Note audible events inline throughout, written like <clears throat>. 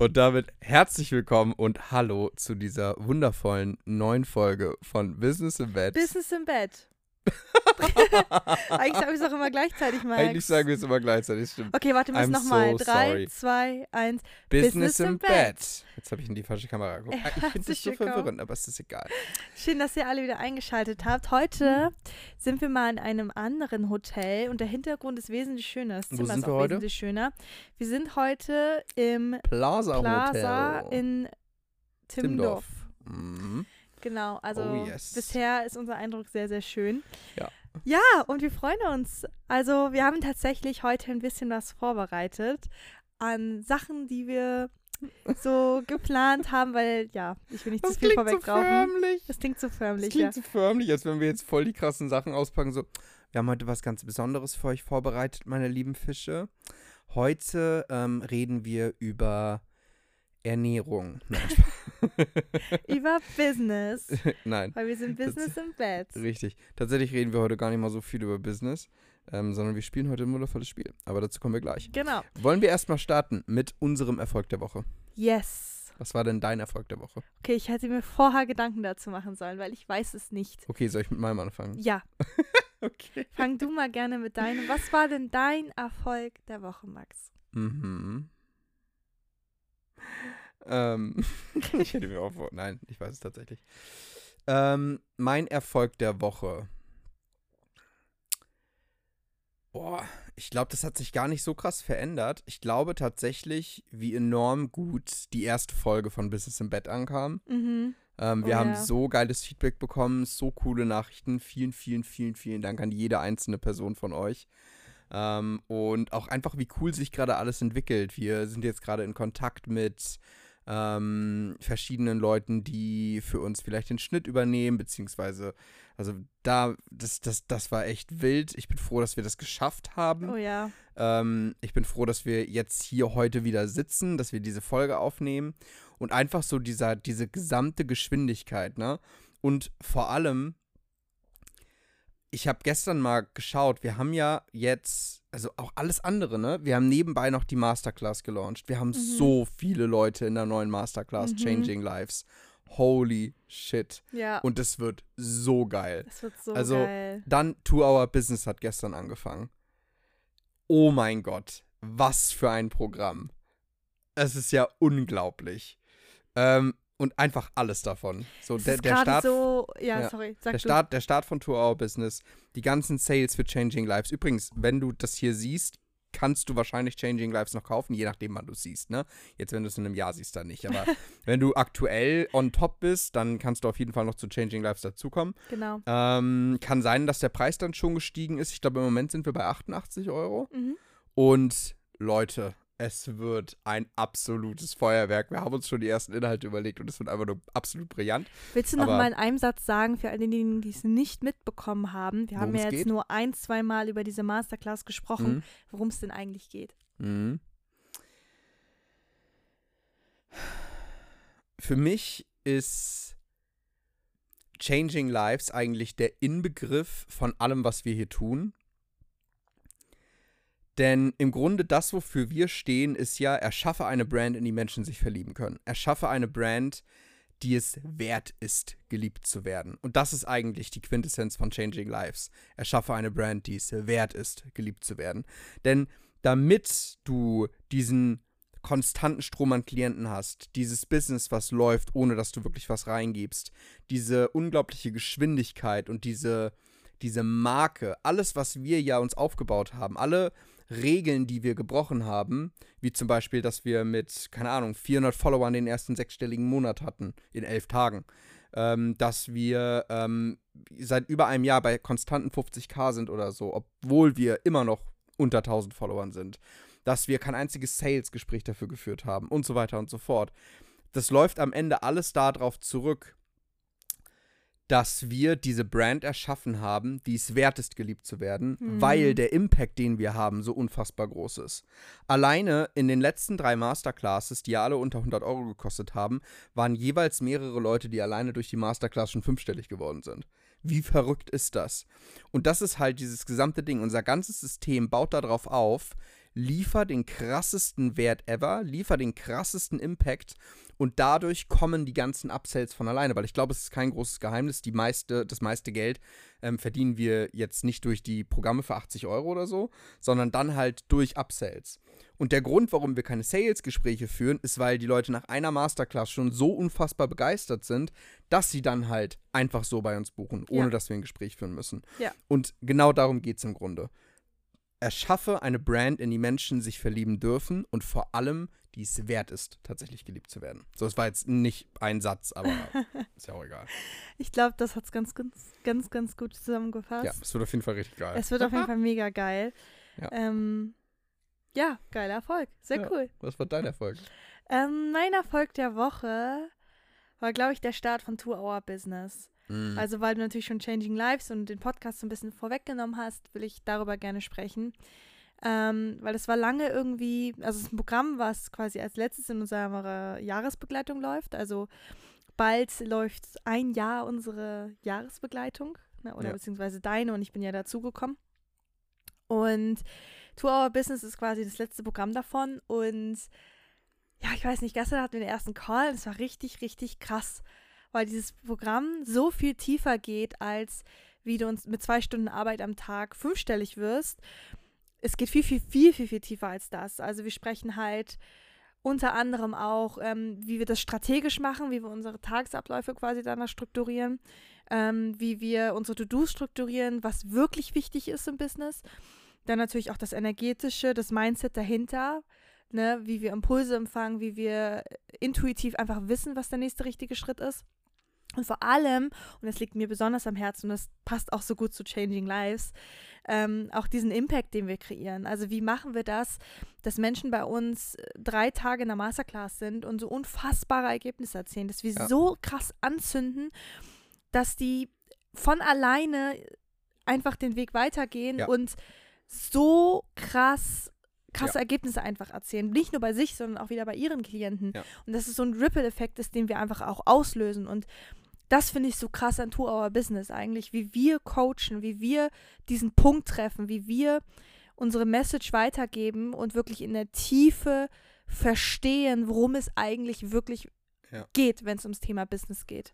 Und damit herzlich willkommen und hallo zu dieser wundervollen neuen Folge von Business im Bett. Business im Bett. <laughs> Eigentlich sagen wir es auch immer gleichzeitig, Max. Eigentlich sagen wir es immer gleichzeitig, stimmt. Okay, warte, wir müssen nochmal. so Drei, sorry. zwei, eins. Business, Business im Bett. Bett. Jetzt habe ich in die falsche Kamera geguckt. Ich finde das so verwirrend, aber es ist egal. Schön, dass ihr alle wieder eingeschaltet habt. Heute sind wir mal in einem anderen Hotel und der Hintergrund ist wesentlich schöner. Das Wo Zimmer sind ist wir auch heute? wesentlich schöner. Wir sind heute im Plaza, Plaza Hotel. in Timmendorf. Mhm. Genau, also Oh, yes. bisher ist unser Eindruck sehr, sehr schön. Ja. Ja, und wir freuen uns. Also wir haben tatsächlich heute ein bisschen was vorbereitet an Sachen, die wir <laughs> so geplant haben, weil ja, ich will nicht Das zu viel klingt so vorwegraufen. förmlich. das klingt so Das förmlich, klingt ja. so förmlich, als wenn wir jetzt voll die krassen Sachen auspacken. So, wir haben heute was ganz Besonderes für euch vorbereitet, meine lieben Fische. Heute ähm, reden wir über Ernährung. <laughs> Nein, Über Business, <laughs> Nein, weil wir sind Business im Bett. richtig. Tatsächlich reden wir heute gar nicht mal so viel über Business, ähm, sondern wir spielen heute ein wundervolles Spiel. Aber dazu kommen wir gleich. Genau. Wollen wir erstmal starten mit unserem Erfolg der Woche? Yes. Was war denn dein Erfolg der Woche? Okay, ich hätte mir vorher Gedanken dazu machen sollen, weil ich weiß es nicht. Okay, soll ich mit meinem anfangen? Ja, <laughs> Okay. fang du mal gerne mit deinem. Was war denn dein Erfolg der Woche, Max? Mhm. Ähm, <laughs> ich hätte mir auch vor. Nein, ich weiß es tatsächlich. Ähm, mein Erfolg der Woche. Boah, ich glaube, das hat sich gar nicht so krass verändert. Ich glaube tatsächlich, wie enorm gut die erste Folge von Business im Bett ankam. Mhm. Ähm, wir Oh haben ja. so geiles Feedback bekommen, so coole Nachrichten. Vielen, vielen, vielen, vielen Dank an jede einzelne Person von euch. Ähm, und auch einfach, wie cool sich gerade alles entwickelt. Wir sind jetzt gerade in Kontakt mit ähm, verschiedenen Leuten, die für uns vielleicht den Schnitt übernehmen, beziehungsweise, also da, das, das, das war echt wild. Ich bin froh, dass wir das geschafft haben. Oh ja. Ähm, ich bin froh, dass wir jetzt hier heute wieder sitzen, dass wir diese Folge aufnehmen und einfach so dieser, diese gesamte Geschwindigkeit, ne? Und vor allem, ich habe gestern mal geschaut, wir haben ja jetzt, also auch alles andere, ne? Wir haben nebenbei noch die Masterclass gelauncht. Wir haben so viele Leute in der neuen Masterclass, Mhm. Changing Lives. Holy shit. Ja. Und es wird so geil. das wird so also, geil. Dann Two Hour Business hat gestern angefangen. Oh mein Gott, was für ein Programm. Es ist ja unglaublich. Ähm, und einfach alles davon. So, der, der, Start, so. Ja, ja, sorry. Der. Start, der Start von Two Hour Business, die ganzen Sales für Changing Lives. Übrigens, wenn du das hier siehst, kannst du wahrscheinlich Changing Lives noch kaufen, je nachdem, wann du es siehst. Ne? Jetzt, wenn du es in einem Jahr siehst, dann nicht. Aber <laughs> wenn du aktuell on top bist, dann kannst du auf jeden Fall noch zu Changing Lives dazukommen. Genau. Ähm, kann sein, dass der Preis dann schon gestiegen ist. Ich glaube, im Moment sind wir bei 88 Euro. Mhm. Und Leute, es wird ein absolutes Feuerwerk. Wir haben uns schon die ersten Inhalte überlegt und es wird einfach nur absolut brillant. Willst du noch Aber- mal in einem Satz sagen, für all diejenigen, die es nicht mitbekommen haben? Wir haben ja jetzt geht? nur ein, zwei Mal über diese Masterclass gesprochen, Mhm. worum es denn eigentlich geht. Mhm. Für mich ist Changing Lives eigentlich der Inbegriff von allem, was wir hier tun. Denn im Grunde das, wofür wir stehen, ist ja, erschaffe eine Brand, in die Menschen sich verlieben können. Erschaffe eine Brand, die es wert ist, geliebt zu werden. Und das ist eigentlich die Quintessenz von Changing Lives. Erschaffe eine Brand, die es wert ist, geliebt zu werden. Denn damit du diesen konstanten Strom an Klienten hast, dieses Business, was läuft, ohne dass du wirklich was reingibst, diese unglaubliche Geschwindigkeit und diese, diese Marke, alles, was wir ja uns aufgebaut haben, alle Regeln, die wir gebrochen haben, wie zum Beispiel, dass wir mit, keine Ahnung, 400 Followern den ersten sechsstelligen Monat hatten, in elf Tagen, ähm, dass wir ähm, seit über einem Jahr bei konstanten 50k sind oder so, obwohl wir immer noch unter 1000 Followern sind, dass wir kein einziges Sales-Gespräch dafür geführt haben und so weiter und so fort. Das läuft am Ende alles darauf zurück, dass wir diese Brand erschaffen haben, die es wert ist, geliebt zu werden, Mhm. weil der Impact, den wir haben, so unfassbar groß ist. Alleine in den letzten drei Masterclasses, die ja alle unter 100 Euro gekostet haben, waren jeweils mehrere Leute, die alleine durch die Masterclass schon fünfstellig geworden sind. Wie verrückt ist das? Und das ist halt dieses gesamte Ding. Unser ganzes System baut darauf auf, liefer den krassesten Wert ever, liefer den krassesten Impact und dadurch kommen die ganzen Upsells von alleine, weil ich glaube, es ist kein großes Geheimnis, die meiste, das meiste Geld ähm, verdienen wir jetzt nicht durch die Programme für 80 Euro oder so, sondern dann halt durch Upsells. Und der Grund, warum wir keine Sales-Gespräche führen, ist, weil die Leute nach einer Masterclass schon so unfassbar begeistert sind, dass sie dann halt einfach so bei uns buchen, ohne Ja. dass wir ein Gespräch führen müssen. Ja. Und genau darum geht es im Grunde. Erschaffe eine Brand, in die Menschen sich verlieben dürfen und vor allem, die es wert ist, tatsächlich geliebt zu werden. So, es war jetzt nicht ein Satz, aber <laughs> ist ja auch egal. Ich glaube, das hat es ganz, ganz, ganz, ganz gut zusammengefasst. Ja, es wird auf jeden Fall richtig geil. Es wird auf jeden Fall <laughs> mega geil. Ja. Ähm, ja, geiler Erfolg. Sehr Ja. cool. Was war dein Erfolg? Ähm, mein Erfolg der Woche war, glaube ich, der Start von Two Hour Business. Mhm. Also, weil du natürlich schon Changing Lives und den Podcast so ein bisschen vorweggenommen hast, will ich darüber gerne sprechen. Ähm, weil es war lange irgendwie, also es ist ein Programm, was quasi als letztes in unserer Jahresbegleitung läuft. Also bald läuft ein Jahr unsere Jahresbegleitung, ne, oder Ja. beziehungsweise deine und ich bin ja dazugekommen. Und Two Hour Business ist quasi das letzte Programm davon und ja, ich weiß nicht, gestern hatten wir den ersten Call und es war richtig, richtig krass, weil dieses Programm so viel tiefer geht, als wie du uns mit zwei Stunden Arbeit am Tag fünfstellig wirst. Es geht viel, viel, viel, viel, viel tiefer als das. Also wir sprechen halt unter anderem auch, ähm, wie wir das strategisch machen, wie wir unsere Tagesabläufe quasi danach strukturieren, ähm, wie wir unsere To-Dos strukturieren, was wirklich wichtig ist im Business. Dann natürlich auch das Energetische, das Mindset dahinter, ne, wie wir Impulse empfangen, wie wir intuitiv einfach wissen, was der nächste richtige Schritt ist. Und vor allem, und das liegt mir besonders am Herzen, und das passt auch so gut zu Changing Lives, ähm, auch diesen Impact, den wir kreieren. Also wie machen wir das, dass Menschen bei uns äh, drei Tage in der Masterclass sind und so unfassbare Ergebnisse erzielen, dass wir Ja. so krass anzünden, dass die von alleine einfach den Weg weitergehen Ja. und so krass krasse Ja. Ergebnisse einfach erzielen. Nicht nur bei sich, sondern auch wieder bei ihren Klienten. Und das ist so ein Ripple-Effekt ist, den wir einfach auch auslösen. Und das finde ich so krass an Two Hour Business eigentlich, wie wir coachen, wie wir diesen Punkt treffen, wie wir unsere Message weitergeben und wirklich in der Tiefe verstehen, worum es eigentlich wirklich Ja. geht, wenn es ums Thema Business geht.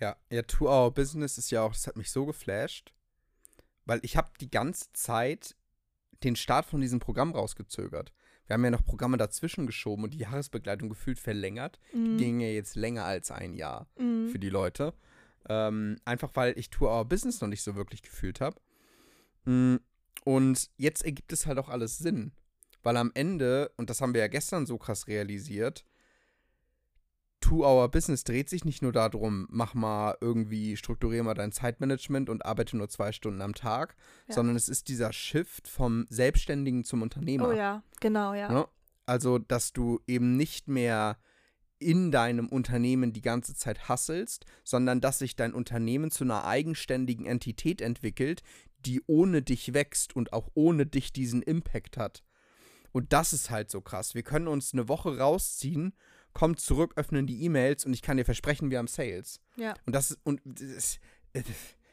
Ja, ja, Two Hour Business ist ja auch, das hat mich so geflasht, weil ich habe die ganze Zeit den Start von diesem Programm rausgezögert. Wir haben ja noch Programme dazwischen geschoben und die Jahresbegleitung gefühlt verlängert. Mhm. Ging ja jetzt länger als ein Jahr Mhm. für die Leute. Ähm, einfach weil ich Two Hour Business noch nicht so wirklich gefühlt habe. Und jetzt ergibt es halt auch alles Sinn. Weil am Ende, und das haben wir ja gestern so krass realisiert, Two-Hour Business dreht sich nicht nur darum, mach mal irgendwie, strukturier mal dein Zeitmanagement und arbeite nur zwei Stunden am Tag, Ja. sondern es ist dieser Shift vom Selbstständigen zum Unternehmer. Oh ja, genau, ja. Ne? Also, dass du eben nicht mehr in deinem Unternehmen die ganze Zeit hasselst, sondern dass sich dein Unternehmen zu einer eigenständigen Entität entwickelt, die ohne dich wächst und auch ohne dich diesen Impact hat. Und das ist halt so krass. Wir können uns eine Woche rausziehen, kommen zurück, öffnen die E-Mails und ich kann dir versprechen, wir haben Sales. Ja. Und das ist, und das,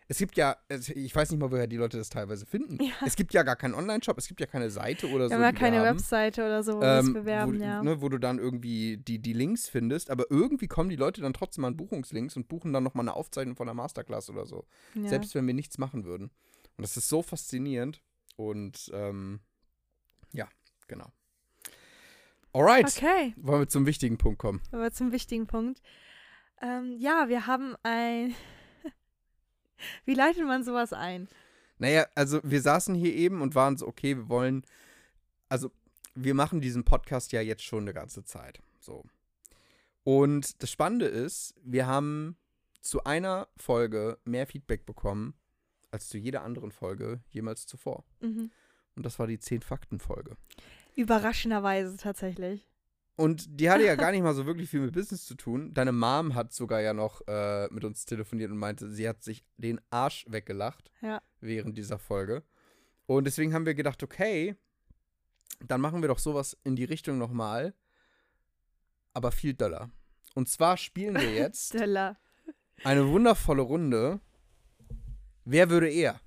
es gibt ja, ich weiß nicht mal, woher die Leute das teilweise finden. Ja. Es gibt ja gar keinen Online-Shop, es gibt ja keine Seite oder Wir so. ja keine haben Webseite oder so, wo ähm, bewerben, wo, ja. ne, wo du dann irgendwie die, die Links findest, aber irgendwie kommen die Leute dann trotzdem an Buchungslinks und buchen dann nochmal eine Aufzeichnung von der Masterclass oder so. ja. Selbst wenn wir nichts machen würden. Und das ist so faszinierend. Und ähm, ja, genau. Alright. Okay, Wollen wir zum wichtigen Punkt kommen. aber zum wichtigen Punkt. Ähm, ja, wir haben ein. <laughs> Wie leitet man sowas ein? Naja, also wir saßen hier eben und waren so, okay, wir wollen, also wir machen diesen Podcast ja jetzt schon eine ganze Zeit. So. Und das Spannende ist, wir haben zu einer Folge mehr Feedback bekommen als zu jeder anderen Folge jemals zuvor. Mhm. Und das war die 10-Fakten-Folge. Überraschenderweise tatsächlich. Und die hatte ja <laughs> gar nicht mal so wirklich viel mit Business zu tun. Deine Mom hat sogar ja noch äh, mit uns telefoniert und meinte, sie hat sich den Arsch weggelacht Ja. während dieser Folge. Und deswegen haben wir gedacht, okay, dann machen wir doch sowas in die Richtung nochmal, aber viel doller. Und zwar spielen wir <laughs> jetzt eine wundervolle Runde. Wer würde eher?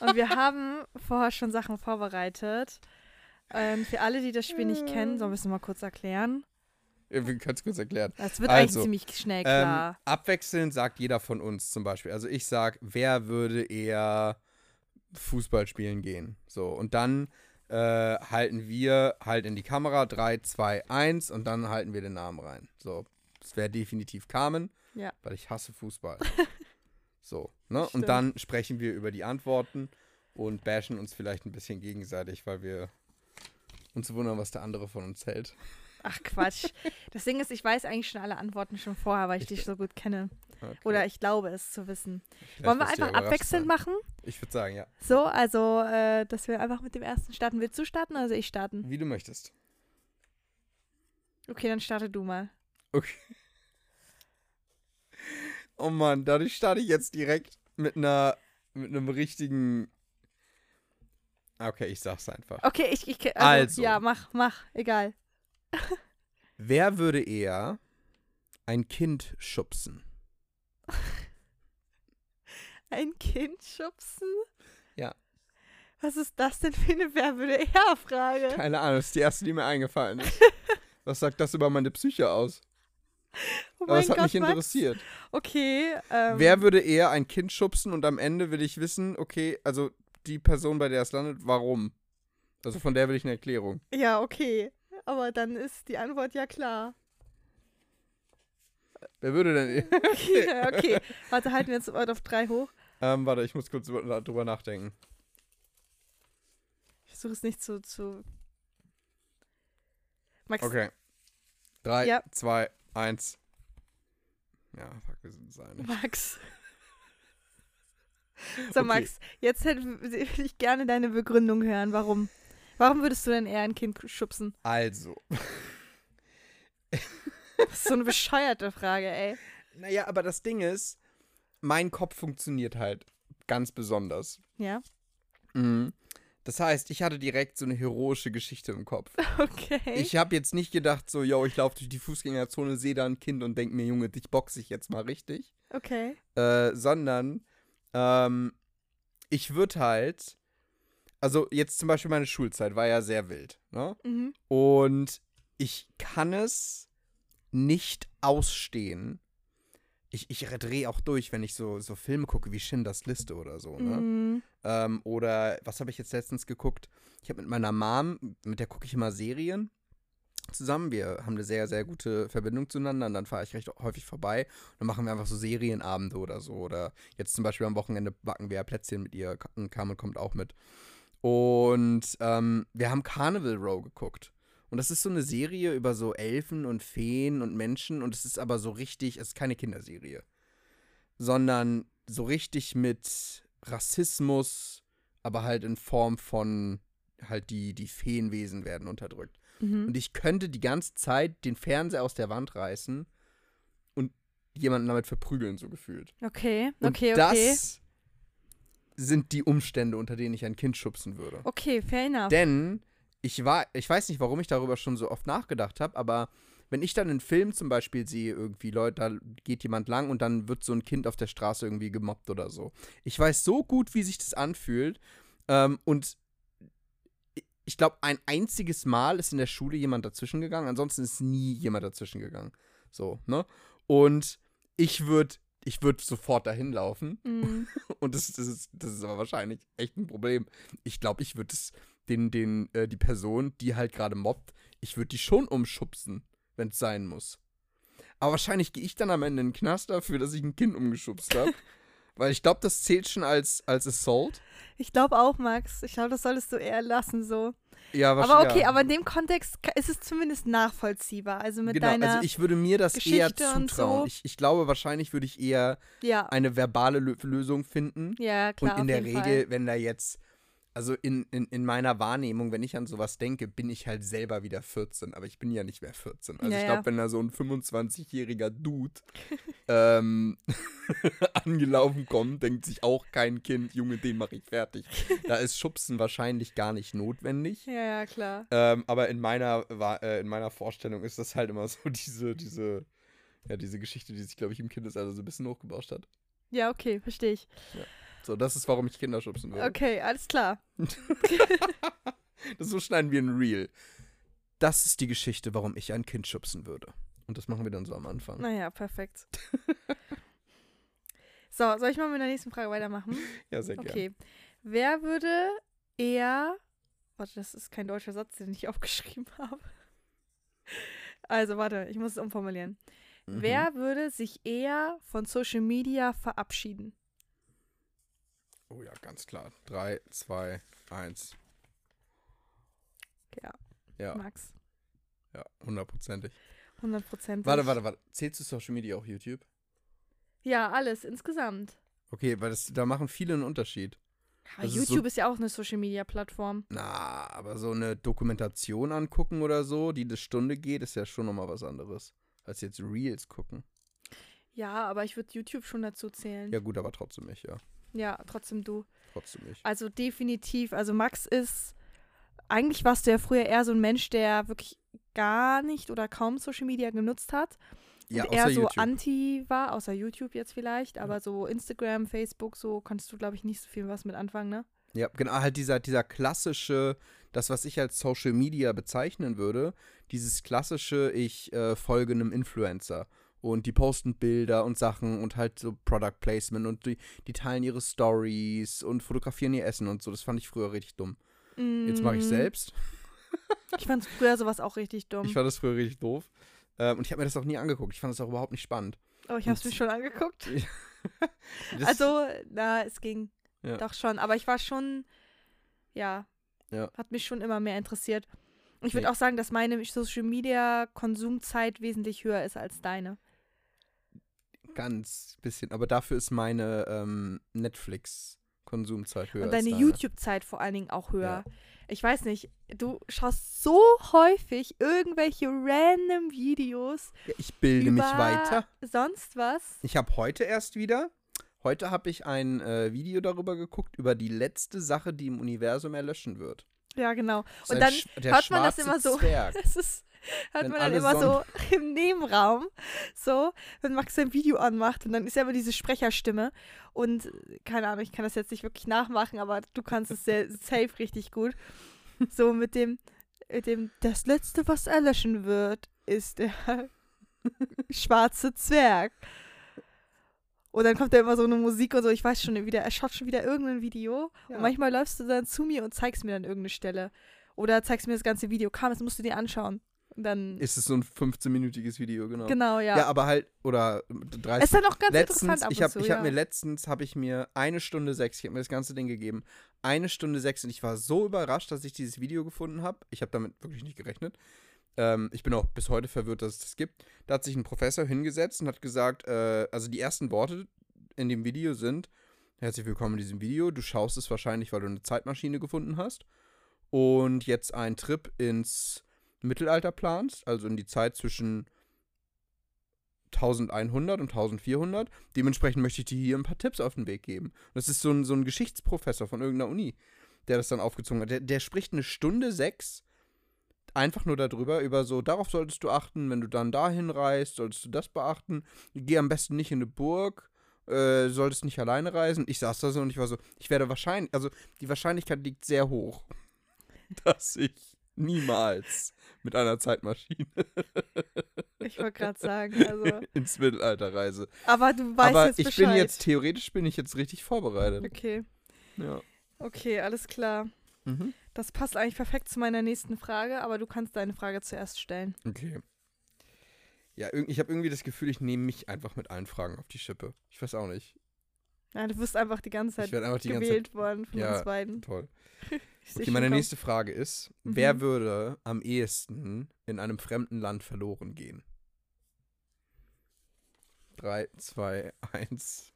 Und wir haben vorher schon Sachen vorbereitet. Ähm, für alle, die das Spiel nicht kennen, sollen wir es mal kurz erklären? Ja, Wir können es kurz erklären. Das wird Also, eigentlich ziemlich schnell Ähm, klar. abwechselnd sagt jeder von uns zum Beispiel. Also ich sag, wer würde eher Fußball spielen gehen? So, und dann äh, halten wir halt in die Kamera 3, 2, 1 und dann halten wir den Namen rein. So, das wäre definitiv Carmen, Ja. weil ich hasse Fußball. <laughs> so, ne? Und Stimmt. dann sprechen wir über die Antworten und bashen uns vielleicht ein bisschen gegenseitig, weil wir uns wundern, was der andere von uns hält. Ach Quatsch. Das Ding ist, ich weiß eigentlich schon alle Antworten schon vorher, weil ich, Ich dich so gut kenne. Okay. Oder ich glaube es zu wissen. Vielleicht Wollen wir einfach abwechselnd machen? Ich würde sagen, ja. So, also, äh, dass wir einfach mit dem ersten starten. Willst du starten oder soll ich starten? Wie du möchtest. Okay, dann starte du mal. Okay. Oh Mann, dadurch starte ich jetzt direkt mit einer mit einem richtigen. Okay, ich sag's einfach. Okay, ich, ich also, Also. Ja, mach, mach, egal. <laughs> Wer würde eher ein Kind schubsen? <laughs> Ein Kind schubsen? Ja. Was ist das denn für eine Wer würde eher Frage? Keine Ahnung, das ist die erste, die mir eingefallen ist. <laughs> Was sagt das über meine Psyche aus? Oh Aber das hat mich Max. interessiert. Okay, ähm, Wer würde eher ein Kind schubsen und am Ende will ich wissen, okay, also die Person, bei der es landet, warum? Also von der will ich eine Erklärung. Ja, okay. Aber dann ist die Antwort ja klar. Wer würde denn. <laughs> ja, okay. Warte, halten wir jetzt Wort auf drei hoch. ähm, warte, ich muss kurz drüber nachdenken. Ich versuche es nicht zu, zu. Max, Okay. Drei, Ja. zwei, eins. Ja, fuck, wir sind es einig. Max. <laughs> So, Okay. Max, jetzt hätte würde ich gerne deine Begründung hören. Warum? Warum würdest du denn eher ein Kind schubsen? Also. Das ist so eine bescheuerte Frage, ey. Naja, aber das Ding ist, mein Kopf funktioniert halt ganz besonders. Ja, Mhm. Das heißt, ich hatte direkt so eine heroische Geschichte im Kopf. <laughs> okay. Ich habe jetzt nicht gedacht, so, yo, ich laufe durch die Fußgängerzone, sehe da ein Kind und denke mir, Junge, dich boxe ich jetzt mal richtig. okay. Äh, sondern ähm, ich würde halt, also jetzt zum Beispiel meine Schulzeit war ja sehr wild, ne? Mhm. Und ich kann es nicht ausstehen. Ich, ich drehe auch durch, wenn ich so, so Filme gucke wie Schindlers Liste oder so, ne? Mhm. Ähm, oder was habe ich jetzt letztens geguckt? Ich habe mit meiner Mom, mit der gucke ich immer Serien zusammen. Wir haben eine sehr, sehr gute Verbindung zueinander und dann fahre ich recht häufig vorbei. Und dann machen wir einfach so Serienabende oder so. Oder jetzt zum Beispiel am Wochenende backen wir ja Plätzchen mit ihr. Carmen kommt auch mit. Und ähm, wir haben Carnival Row geguckt. Und das ist so eine Serie über so Elfen und Feen und Menschen. Und es ist aber so richtig, es ist keine Kinderserie. Sondern so richtig mit Rassismus, aber halt in Form von halt die, die Feenwesen werden unterdrückt. Mhm. Und ich könnte die ganze Zeit den Fernseher aus der Wand reißen und jemanden damit verprügeln, so gefühlt. Okay, Und okay, okay. das sind die Umstände, unter denen ich ein Kind schubsen würde. Okay, fair enough. Denn ich war, ich weiß nicht, warum ich darüber schon so oft nachgedacht habe, aber wenn ich dann einen Film zum Beispiel sehe, irgendwie, Leute, da geht jemand lang und dann wird so ein Kind auf der Straße irgendwie gemobbt oder so. Ich weiß so gut, wie sich das anfühlt. Ähm, und ich- glaube, ein einziges Mal ist in der Schule jemand dazwischen gegangen, ansonsten ist nie jemand dazwischen gegangen. So, ne? Und ich würde ich würd sofort dahin laufen. Mhm. <laughs> Und das, das, ist, das ist aber wahrscheinlich echt ein Problem. Ich glaube, ich würde den, den, äh, die Person, die halt gerade mobbt, ich würde die schon umschubsen, wenn es sein muss. Aber wahrscheinlich gehe ich dann am Ende in den Knast dafür, dass ich ein Kind umgeschubst habe. Weil ich glaube, das zählt schon als, als Assault. Ich glaube auch, Max. Ich glaube, das solltest du eher lassen so. Ja, Aber wahrscheinlich. okay, ja. aber in dem Kontext ist es zumindest nachvollziehbar. Also mit Genau, deiner. also ich würde mir das eher Geschichte und zutrauen. so. Ich, ich glaube, wahrscheinlich würde ich eher ja, eine verbale Lö Lösung finden. ja, klar. Und in der Regel, Fall. wenn da jetzt, also in, in, in meiner Wahrnehmung, wenn ich an sowas denke, bin ich halt selber wieder 14, aber ich bin ja nicht mehr 14. Also Ja, ich ja. glaube, wenn da so ein 25-jähriger Dude ähm, <laughs> angelaufen kommt, denkt sich auch kein Kind, Junge, den mache ich fertig. Da ist Schubsen wahrscheinlich gar nicht notwendig. Ja, ja, klar. Ähm, aber in meiner, äh, in meiner Vorstellung ist das halt immer so diese, diese, ja, diese Geschichte, die sich, glaube ich, im Kindesalter so ein bisschen hochgebauscht hat. Ja, okay, verstehe ich. So, das ist, warum ich Kinder schubsen würde. Okay, alles klar. <laughs> Das so schneiden wir ein Reel. Das ist die Geschichte, warum ich ein Kind schubsen würde. Und das machen wir dann so am Anfang. Naja, perfekt. <laughs> so, soll ich mal mit der nächsten Frage weitermachen? Ja, sehr gerne. Okay. Wer würde eher. Warte, das ist kein deutscher Satz, den ich <laughs> aufgeschrieben habe. Also, warte, ich muss es umformulieren. Mhm. Wer würde sich eher von Social Media verabschieden? Oh ja, ganz klar. Drei, zwei, eins. Ja, Ja, Max. ja, hundertprozentig. 100 Prozent. Warte, warte, warte. Zählst du Social Media auch YouTube? Ja, alles insgesamt. Okay, weil das, da machen viele einen Unterschied. Ja, Das ist YouTube ist ja auch eine Social Media Plattform. Na, aber so eine Dokumentation angucken oder so, die eine Stunde geht, ist ja schon nochmal was anderes. Als jetzt Reels gucken. Ja, aber ich würde YouTube schon dazu zählen. Ja, gut, aber trotzdem nicht, ja. Ja, trotzdem du. Trotzdem nicht. Also definitiv. Also Max ist, eigentlich warst du ja früher eher so ein Mensch, der wirklich gar nicht oder kaum Social Media genutzt hat. Ja, und eher so YouTube. anti war, außer YouTube jetzt vielleicht, Ja. aber so Instagram, Facebook, so konntest du, glaube ich, nicht so viel was mit anfangen, ne? Ja, genau, halt dieser, dieser klassische, das, was ich als Social Media bezeichnen würde, dieses klassische, ich äh, folge einem Influencer und die posten Bilder und Sachen und halt so Product Placement und die, die teilen ihre Stories und fotografieren ihr Essen und so. Das fand ich früher richtig dumm. Jetzt mache ich Mm, selbst. <laughs> Ich fand früher sowas auch richtig dumm. Ich fand das früher richtig doof. Ähm, und ich habe mir das auch nie angeguckt. Ich fand das auch überhaupt nicht spannend. Aber ich habe es mir schon angeguckt. <laughs> Also, na, es ging Ja. doch schon. Aber ich war schon, ja, Ja. hat mich schon immer mehr interessiert. Und ich würde Nee. auch sagen, dass meine Social Media Konsumzeit wesentlich höher ist als deine. Ganz bisschen. Aber dafür ist meine ähm, Netflix-Konsumzeit höher Und deine deine. YouTube-Zeit vor allen Dingen auch höher. Ich weiß nicht, du schaust so häufig irgendwelche random Videos Ja, ich bilde mich weiter. sonst was. Ich habe heute erst wieder, heute habe ich ein äh, Video darüber geguckt, über die letzte Sache, die im Universum erlöschen wird. Ja, genau. Und dann hört man das immer so. <laughs> Das ist, <laughs> hört Wenn man dann immer so <laughs> im Nebenraum, so, wenn Max sein Video anmacht und dann ist ja immer diese Sprecherstimme und keine Ahnung, ich kann das jetzt nicht wirklich nachmachen, aber du kannst es sehr <laughs> safe richtig gut. So mit dem, mit dem, das Letzte, was erlöschen wird, ist der schwarze Zwerg. Und dann kommt da immer so eine Musik und so, ich weiß schon wieder, er schaut schon wieder irgendein Video. Ja. Und manchmal läufst du dann zu mir und zeigst mir dann irgendeine Stelle. Oder zeigst mir das ganze Video. Kam, das musst du dir anschauen. Dann. Ist es so ein 15-minütiges Video, genau. genau, ja. Ja, aber halt, oder 30 ist dann auch ganz letztens, interessant ab ich habe zu, ich ja. hab mir letztens habe ich mir eine Stunde sechs, ich habe mir das ganze Ding gegeben, eine Stunde sechs und ich war so überrascht, dass ich dieses Video gefunden habe. Ich habe damit wirklich nicht gerechnet. Ähm, ich bin auch bis heute verwirrt, dass es das gibt. Da hat sich ein Professor hingesetzt und hat gesagt, äh, also die ersten Worte in dem Video sind: Herzlich willkommen in diesem Video. Du schaust es wahrscheinlich, weil du eine Zeitmaschine gefunden hast und jetzt einen Trip ins Mittelalter planst, also in die Zeit zwischen 1100 und 1400. Dementsprechend möchte ich dir hier ein paar Tipps auf den Weg geben. Das ist so ein, so ein Geschichtsprofessor von irgendeiner Uni, der das dann aufgezogen hat. Der, der spricht eine Stunde sechs einfach nur darüber, über so, darauf solltest du achten, wenn du dann dahin reist, solltest du das beachten. Geh am besten nicht in eine Burg, äh, solltest nicht alleine reisen. Ich saß da so und ich war so, ich werde wahrscheinlich, also die Wahrscheinlichkeit liegt sehr hoch, <laughs> dass ich niemals mit einer Zeitmaschine Ich wollte gerade sagen, also. <laughs> ins Mittelalter reise. Aber du weißt Aber jetzt ich Bescheid. bin jetzt, theoretisch bin ich jetzt richtig vorbereitet. Okay, Ja. okay, alles klar. Mhm. Das passt eigentlich perfekt zu meiner nächsten Frage, aber du kannst deine Frage zuerst stellen. Okay. Ja, ich habe irgendwie das Gefühl, ich nehme mich einfach mit allen Fragen auf die Schippe. Ich weiß auch nicht. Ja, du wirst einfach die ganze Ich Zeit werde einfach die ganze Zeit. gewählt worden von Ja. uns beiden. Toll. <laughs> Okay, meine nächste Frage ist: Mhm. Wer würde am ehesten in einem fremden Land verloren gehen? 3, 2, 1.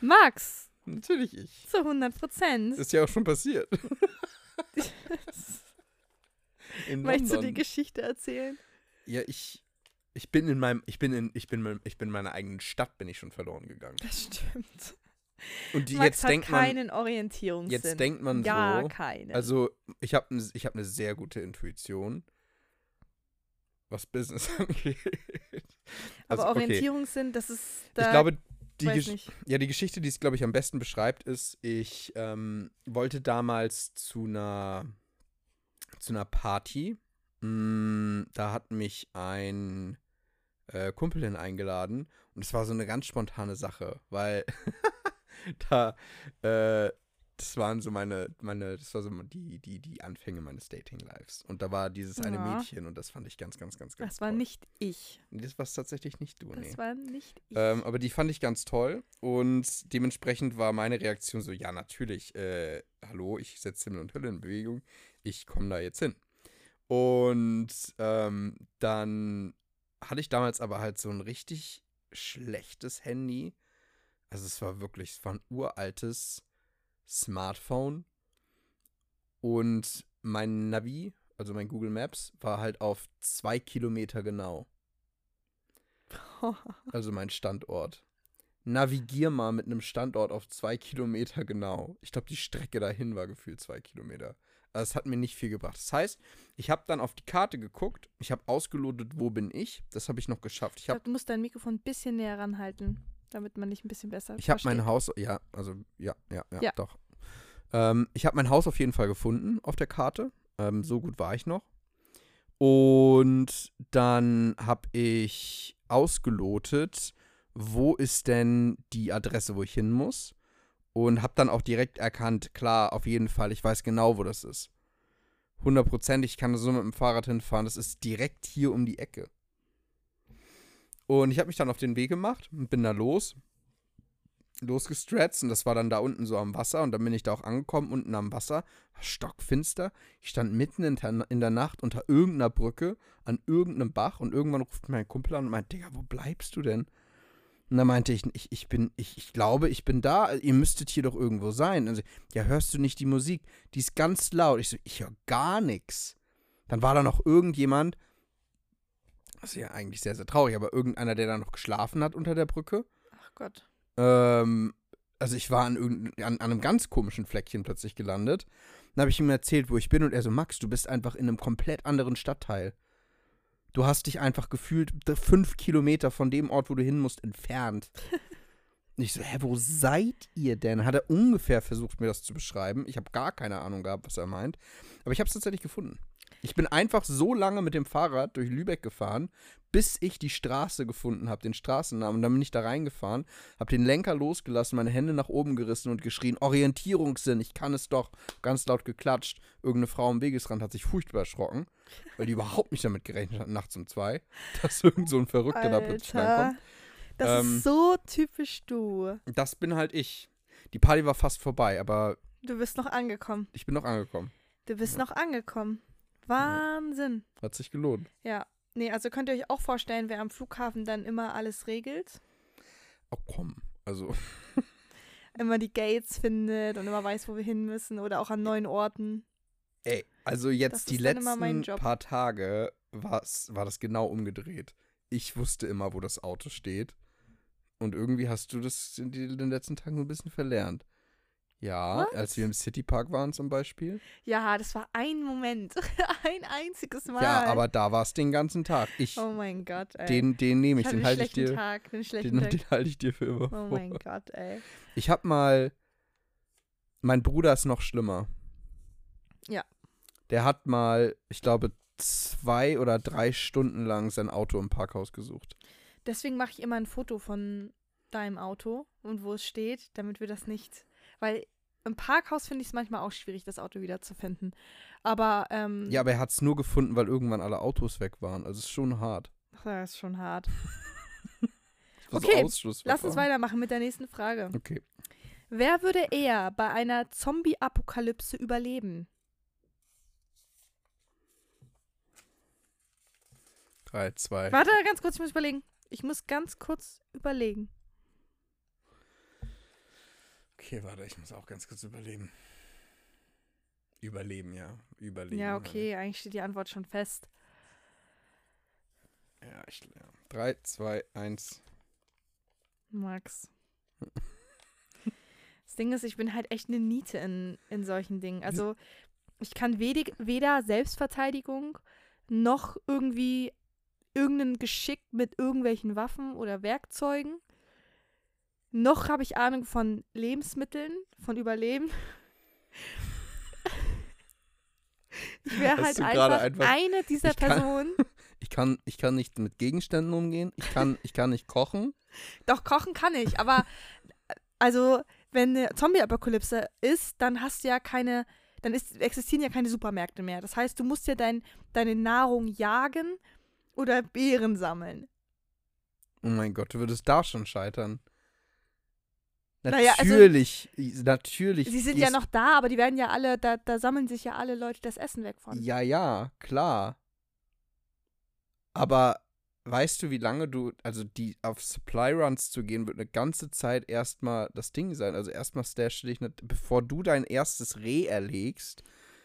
Max, Natürlich ich. zu 100 Prozent. Ist ja auch schon passiert. <laughs> Möchtest du die. Geschichte erzählen? Ja, ich. Ich bin in meinem, ich bin in, ich bin, in- ich bin in meiner eigenen Stadt bin ich schon verloren gegangen. Das stimmt. Und die, Max jetzt hat denkt man, keinen Orientierungssinn. jetzt denkt man Gar so, keinen. also ich habe ich habe eine sehr gute Intuition, was Business <laughs> angeht. Aber Also, okay. Orientierungssinn, das ist da Ich glaube, Die. Ja, die Geschichte, die es, glaube ich, am besten beschreibt, ist, ich ähm, wollte damals zu einer, zu einer Party. Mm, da hat mich ein äh, Kumpel hin eingeladen und es war so eine ganz spontane Sache, weil <laughs> <laughs> da, äh, das waren so meine, meine, das war so die, die, die Anfänge meines Dating-Lives. Und da war dieses eine Ja. Mädchen und das fand ich ganz, ganz, ganz, ganz Das war toll. nicht ich. Das war tatsächlich nicht du, Das nee. war nicht ich. Ähm, aber die fand ich ganz toll und dementsprechend war meine Reaktion so, ja, natürlich, äh, hallo, ich setze Himmel und Hölle in Bewegung, ich komme da jetzt hin. Und ähm, dann hatte ich damals aber halt so ein richtig schlechtes Handy. Also es war wirklich, es war ein uraltes Smartphone und mein Navi, also mein Google Maps, war halt auf zwei Kilometer genau. <laughs> Also mein Standort. Navigier mal mit einem Standort auf zwei Kilometer genau. Ich glaube, die Strecke dahin war gefühlt zwei Kilometer. Also es hat mir nicht viel gebracht. Das heißt, ich habe dann auf die Karte geguckt, ich habe ausgelotet, wo bin ich. Das habe ich noch geschafft. Ich ich glaube, du musst dein Mikrofon ein bisschen näher ranhalten, damit man dich ein bisschen besser ich hab mein. Haus, ja, also ja, ja, ja, Ja. doch. Ähm, ich habe mein Haus auf jeden Fall gefunden auf der Karte. Ähm, so gut war ich noch. Und dann habe ich ausgelotet, wo ist denn die Adresse, wo ich hin muss. Und habe dann auch direkt erkannt, klar, auf jeden Fall, ich weiß genau, wo das ist. Hundertprozentig, ich kann so mit dem Fahrrad hinfahren. Das ist direkt hier um die Ecke. Und ich habe mich dann auf den Weg gemacht und bin da los. Losgestretzt und das war dann da unten so am Wasser und dann bin ich da auch angekommen, unten am Wasser, stockfinster. Ich stand mitten in der, Nacht unter irgendeiner Brücke an irgendeinem Bach und irgendwann ruft mein Kumpel an und meint, Digga, wo bleibst du denn? Und dann meinte ich, ich, ich bin, ich, ich glaube, ich bin da, ihr müsstet hier doch irgendwo sein. Und sie, ja, hörst du nicht die Musik? Die ist ganz laut. Ich so, ich höre gar nichts. Dann war da noch irgendjemand, das ist ja eigentlich sehr, sehr traurig, aber irgendeiner, der da noch geschlafen hat unter der Brücke. Ach Gott. Ähm, also ich war an, an, an einem ganz komischen Fleckchen plötzlich gelandet. Dann habe ich ihm erzählt, wo ich bin und er so, Max, du bist einfach in einem komplett anderen Stadtteil. Du hast dich einfach gefühlt fünf Kilometer von dem Ort, wo du hin musst, entfernt. <laughs> Und ich so, hä, wo seid ihr denn? Hat er ungefähr versucht, mir das zu beschreiben. Ich habe gar keine Ahnung gehabt, was er meint. Aber ich habe es tatsächlich gefunden. Ich bin einfach so lange mit dem Fahrrad durch Lübeck gefahren, bis ich die Straße gefunden habe, den Straßennamen. Und dann bin ich da reingefahren, habe den Lenker losgelassen, meine Hände nach oben gerissen und geschrien, Orientierungssinn, ich kann es doch. Ganz laut geklatscht. Irgendeine Frau am Wegesrand hat sich furchtbar erschrocken, weil die überhaupt nicht damit gerechnet hat, nachts um zwei, <laughs> dass irgend so ein Verrückter da plötzlich reinkommt. Das Ähm, ist so typisch du. Das bin halt ich. Die Party war fast vorbei, aber Du bist noch angekommen. ich bin noch angekommen. Du bist Ja. noch angekommen. Wahnsinn. Hat sich gelohnt. Ja. Nee, also könnt ihr euch auch vorstellen, wer am Flughafen dann immer alles regelt, Oh komm, also <laughs> immer die Gates findet und immer weiß, wo wir hin müssen oder auch an neuen Orten. Ey, also jetzt Das die letzten paar Tage war das genau umgedreht. Ich wusste immer, wo das Auto steht. Und irgendwie hast du das in den letzten Tagen so ein bisschen verlernt. Ja, Was? als wir im Citypark waren zum Beispiel. Ja, das war ein Moment. <laughs> ein einziges Mal. Ja, aber da war es den ganzen Tag. Ich, Oh mein Gott, ey. den, den nehme ich, hatte den halte ich dir, Tag, den, Tag. den halte ich dir für immer Oh vor. mein Gott, ey. Ich habe mal, mein Bruder ist noch schlimmer. Ja. Der hat mal, ich glaube, zwei oder drei Stunden lang sein Auto im Parkhaus gesucht. Deswegen mache ich immer ein Foto von deinem Auto und wo es steht, damit wir das nicht. Weil im Parkhaus finde ich es manchmal auch schwierig, das Auto wiederzufinden. Aber, ähm, Ja, aber er hat es nur gefunden, weil irgendwann alle Autos weg waren. Also es ist schon hart. das ist schon hart. <laughs> Okay. Lass uns weitermachen mit der nächsten Frage. Okay. Wer würde eher bei einer Zombie-Apokalypse überleben? Drei, zwei. Warte, ganz kurz, ich muss überlegen. Ich muss ganz kurz überlegen. Okay, warte, ich muss auch ganz kurz überleben. Überleben, ja. Überleben. Ja, okay, eigentlich steht die Antwort schon fest. Ja, ich, ja. Drei, zwei, eins. Max. Das Ding ist, ich bin halt echt eine Niete in, in solchen Dingen. Also, ich kann wedig, weder Selbstverteidigung noch irgendwie irgendein Geschick mit irgendwelchen Waffen oder Werkzeugen. Noch habe ich Ahnung von Lebensmitteln, von Überleben. Ich wäre halt einfach, einfach- eine dieser Ich kann- Personen. <laughs> Ich kann, ich kann nicht mit Gegenständen umgehen. Ich kann, ich kann nicht kochen. Doch, kochen kann ich, aber also, wenn eine Zombie-Apokalypse ist, dann hast du ja keine, dann ist, existieren ja keine Supermärkte mehr. Das heißt, du musst ja dein, deine Nahrung jagen oder Beeren sammeln. Oh mein Gott, du würdest da schon scheitern. Naja, also- Natürlich, natürlich. Sie sind ja noch da, aber die werden ja alle, da, da sammeln sich ja alle Leute das Essen weg von. Ja, ja, klar. Aber weißt du, wie lange du, also die auf Supply Runs zu gehen, wird eine ganze Zeit erstmal das Ding sein. Also erstmal stash dich nicht, bevor du dein erstes Reh erlegst,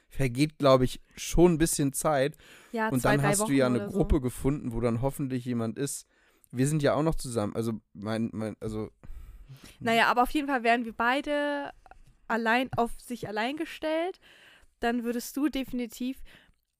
vergeht, glaube ich, schon ein bisschen Zeit. Ja, Und zwei, dann hast Wochen du ja eine Gruppe So. gefunden, wo dann hoffentlich jemand ist. Wir sind ja auch noch zusammen. Also mein, mein, also Naja, aber auf jeden Fall wären wir beide allein auf sich allein gestellt. Dann würdest du definitiv,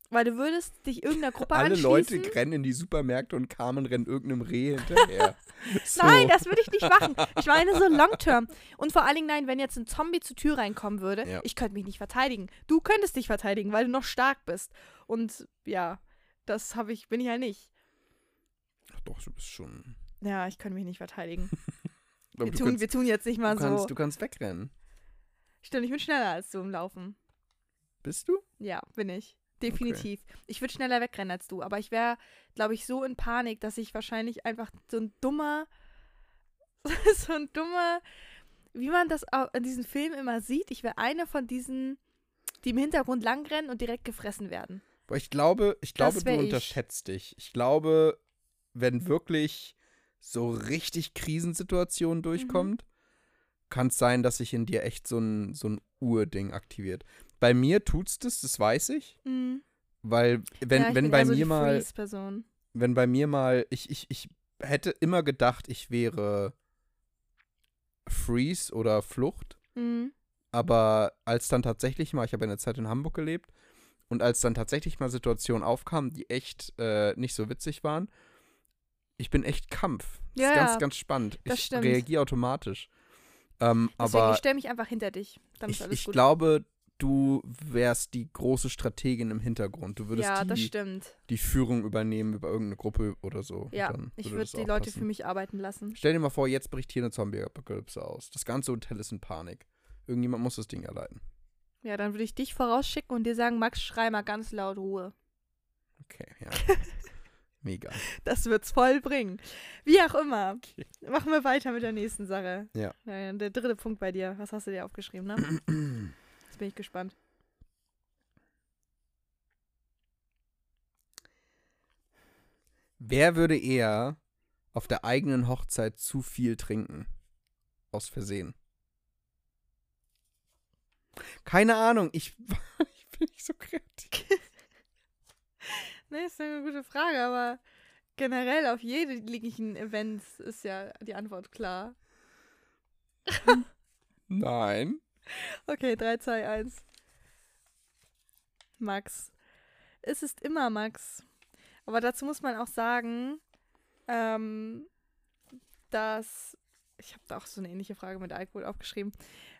weil du würdest dich irgendeiner Gruppe alle anschließen. Leute rennen in die Supermärkte und Carmen rennt irgendeinem Reh hinterher. <laughs> so. Nein, das würde ich nicht machen. Ich meine so long term. Und vor allen Dingen, nein, wenn jetzt ein Zombie zur Tür reinkommen würde, Ja. ich könnte mich nicht verteidigen. Du könntest dich verteidigen, weil du noch stark bist. Und ja, das habe ich, bin ich ja nicht. Ach doch, du bist schon. Ja, ich könnte mich nicht verteidigen. <laughs> Wir tun, kannst, wir tun jetzt nicht mal du, kannst, so. du kannst wegrennen. Stimmt, ich bin schneller als du im Laufen. Bist du? Ja, bin ich. Definitiv. Ich würde schneller wegrennen als du, aber ich wäre, glaube ich, so in Panik, dass ich wahrscheinlich einfach so ein dummer, <laughs> so ein dummer, wie man das in diesen Filmen immer sieht, ich wäre eine von diesen, die im Hintergrund langrennen und direkt gefressen werden. Aber ich glaube, ich glaube, du wär ich. unterschätzt dich. Ich glaube, wenn wirklich so richtig Krisensituationen durchkommt, Mhm. kann es sein, dass sich in dir echt so ein, so ein Urding aktiviert. Bei mir tut's das, das weiß ich. Mhm. Weil, wenn, ja, wenn bei eher so mir mal, wenn bei mir mal, ich, ich, ich hätte immer gedacht, ich wäre Freeze oder Flucht. Mhm. Aber als dann tatsächlich mal, ich habe eine Zeit in Hamburg gelebt, und als dann tatsächlich mal Situationen aufkamen, die echt äh, nicht so witzig waren, ich bin echt Kampf. Das Ja, ist ganz, ganz spannend. das ich reagiere automatisch. Ähm, Deswegen, aber ich stelle mich einfach hinter dich. Dann ist ich, alles ich gut. glaube, du wärst die große Strategin im Hintergrund. Du würdest ja, das die, stimmt. die Führung übernehmen über irgendeine Gruppe oder so. Ja, Dann ich würde würde die Leute passen. für mich arbeiten lassen. Stell dir mal vor, jetzt bricht hier eine Zombie-Apokalypse aus. Das ganze Hotel ist in Panik. Irgendjemand muss das Ding erleiten. Ja, dann würde ich dich vorausschicken und dir sagen, Max, schrei mal ganz laut Ruhe. Okay, ja. <laughs> Mega. Das wird's voll bringen. Wie auch immer. Okay. Machen wir weiter mit der nächsten Sache. Ja. Der dritte Punkt bei dir. Was hast du dir aufgeschrieben, ne? <clears throat> Jetzt bin ich gespannt. Wer würde eher auf der eigenen Hochzeit zu viel trinken? Aus Versehen. Keine Ahnung, ich, <laughs> ich bin nicht so kreativ. <laughs> Ne, ist eine gute Frage, aber generell auf jeglichen Events ist ja die Antwort klar. <laughs> Nein. Okay, 3, 2, 1. Max. Es ist immer Max. Aber dazu muss man auch sagen, ähm, dass. Ich habe da auch so eine ähnliche Frage mit Alkohol aufgeschrieben.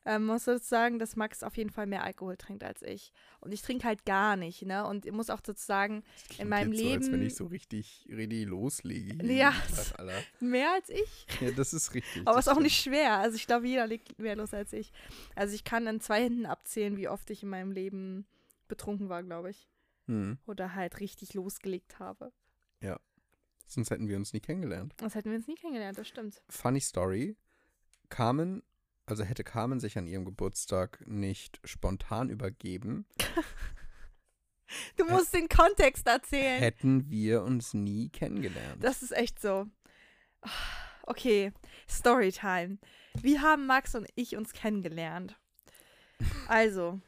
Ähm, muss dazu sagen, dass Max auf jeden Fall mehr Alkohol trinkt als ich. Und ich trinke halt gar nicht, ne? Und ich muss auch dazu sagen, klingt meinem jetzt so, als wenn Leben- ich so richtig, richtig loslege. Ja. Tag, <laughs> mehr als ich. ja, das ist richtig. Aber das ist auch nicht schwer. Also ich glaube, jeder legt mehr los als ich. Also ich kann an zwei Händen abzählen, wie oft ich in meinem Leben betrunken war, glaube ich. Hm. Oder halt richtig losgelegt habe. Sonst hätten wir uns nie kennengelernt. Das hätten wir uns nie kennengelernt, das stimmt. Funny Story. Carmen, also hätte Carmen sich an ihrem Geburtstag nicht spontan übergeben, <laughs> Du musst den Kontext erzählen. hätten wir uns nie kennengelernt. Das ist echt so. <sighs> Okay, Storytime. Wie haben Max und ich uns kennengelernt? Also,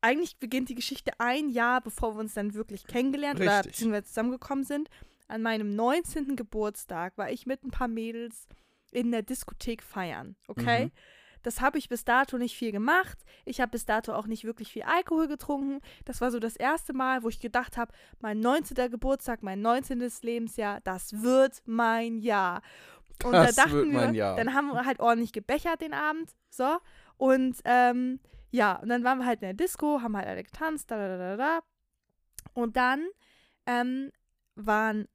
eigentlich beginnt die Geschichte ein Jahr, bevor wir uns dann wirklich kennengelernt oder Richtig. beziehungsweise zusammengekommen sind. An meinem 19. Geburtstag war ich mit ein paar Mädels in der Diskothek feiern, okay? Mhm. Das habe ich bis dato nicht viel gemacht. Ich habe bis dato auch nicht wirklich viel Alkohol getrunken. Das war so das erste Mal, wo ich gedacht habe, mein 19. Geburtstag, mein 19. Lebensjahr, das wird mein Jahr. Und Das da dachten wir, Jahr. dann haben wir halt ordentlich gebechert den Abend. So. Und ähm, ja, und dann waren wir halt in der Disco, haben halt alle getanzt, da, da, da, da, da. Und dann ähm, waren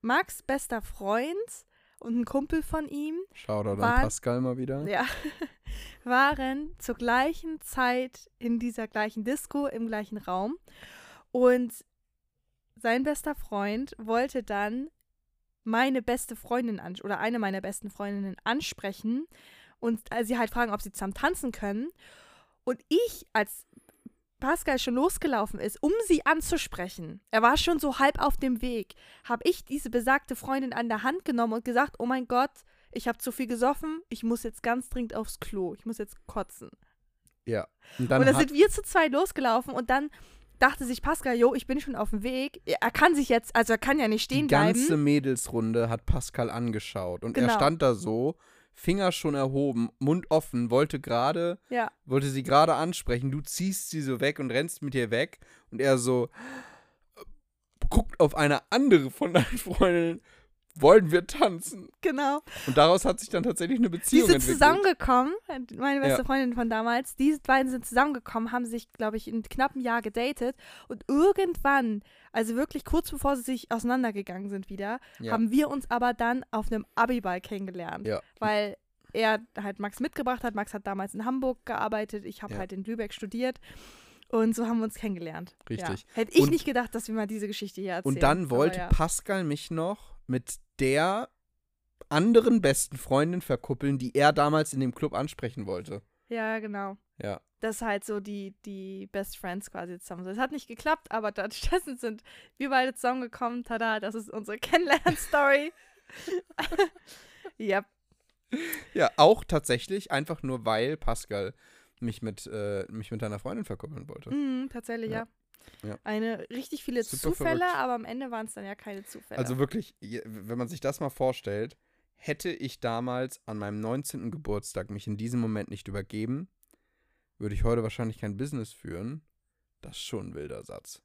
Max bester Freund und ein Kumpel von ihm, Shoutout War- an Pascal mal wieder. ja, <laughs> waren zur gleichen Zeit in dieser gleichen Disco im gleichen Raum. Und sein bester Freund wollte dann meine beste Freundin oder eine meiner besten Freundinnen ansprechen und äh, sie halt fragen, ob sie zusammen tanzen können. Und ich, als Pascal schon losgelaufen ist, um sie anzusprechen, er war schon so halb auf dem Weg, habe ich diese besagte Freundin an der Hand genommen und gesagt, oh mein Gott, ich habe zu viel gesoffen, ich muss jetzt ganz dringend aufs Klo, ich muss jetzt kotzen. Ja. Und dann und dann sind wir zu zweit losgelaufen und dann dachte sich Pascal, jo, ich bin schon auf dem Weg. Er kann sich jetzt, also er kann ja nicht die stehen ganze bleiben. Mädelsrunde hat Pascal angeschaut. Und er Genau. stand da so, Finger schon erhoben, Mund offen, wollte gerade, Ja, wollte sie gerade ansprechen. Du ziehst sie so weg und rennst mit ihr weg. Und er so guckt auf eine andere von deinen <laughs> Freundinnen. Wollen wir tanzen? genau. Und daraus hat sich dann tatsächlich eine Die Beziehung sind entwickelt. zusammengekommen, meine beste Ja. Freundin von damals, die beiden sind zusammengekommen, haben sich, glaube ich, in knapp einem Jahr gedatet und irgendwann, also wirklich kurz bevor sie sich auseinandergegangen sind wieder, Ja. haben wir uns aber dann auf einem Abiball kennengelernt, Ja. weil er halt Max mitgebracht hat. Max hat damals in Hamburg gearbeitet, ich habe halt in Lübeck studiert und so haben wir uns kennengelernt. Richtig. Hätte ich Und- nicht gedacht, dass wir mal diese Geschichte hier erzählen. Und dann wollte. Pascal mich noch mit der anderen besten Freundin verkuppeln, die er damals in dem Club ansprechen wollte. Ja, genau. Ja. Das ist halt so die, die Best Friends quasi zusammen. sind. Es hat nicht geklappt, aber stattdessen sind wir beide zusammengekommen. Tada, das ist unsere <laughs> Kennenlern-Story. ja, Ja, auch tatsächlich, einfach nur weil Pascal mich mit, äh, mich mit deiner Freundin verkuppeln wollte. mhm, tatsächlich, ja. Ja. Ja. Eine richtig viele Super Zufälle, verrückt. aber am Ende waren es dann ja keine Zufälle. Also wirklich, wenn man sich das mal vorstellt, hätte ich damals an meinem 19. Geburtstag mich in diesem Moment nicht übergeben, würde ich heute wahrscheinlich kein Business führen. Das ist schon ein wilder Satz.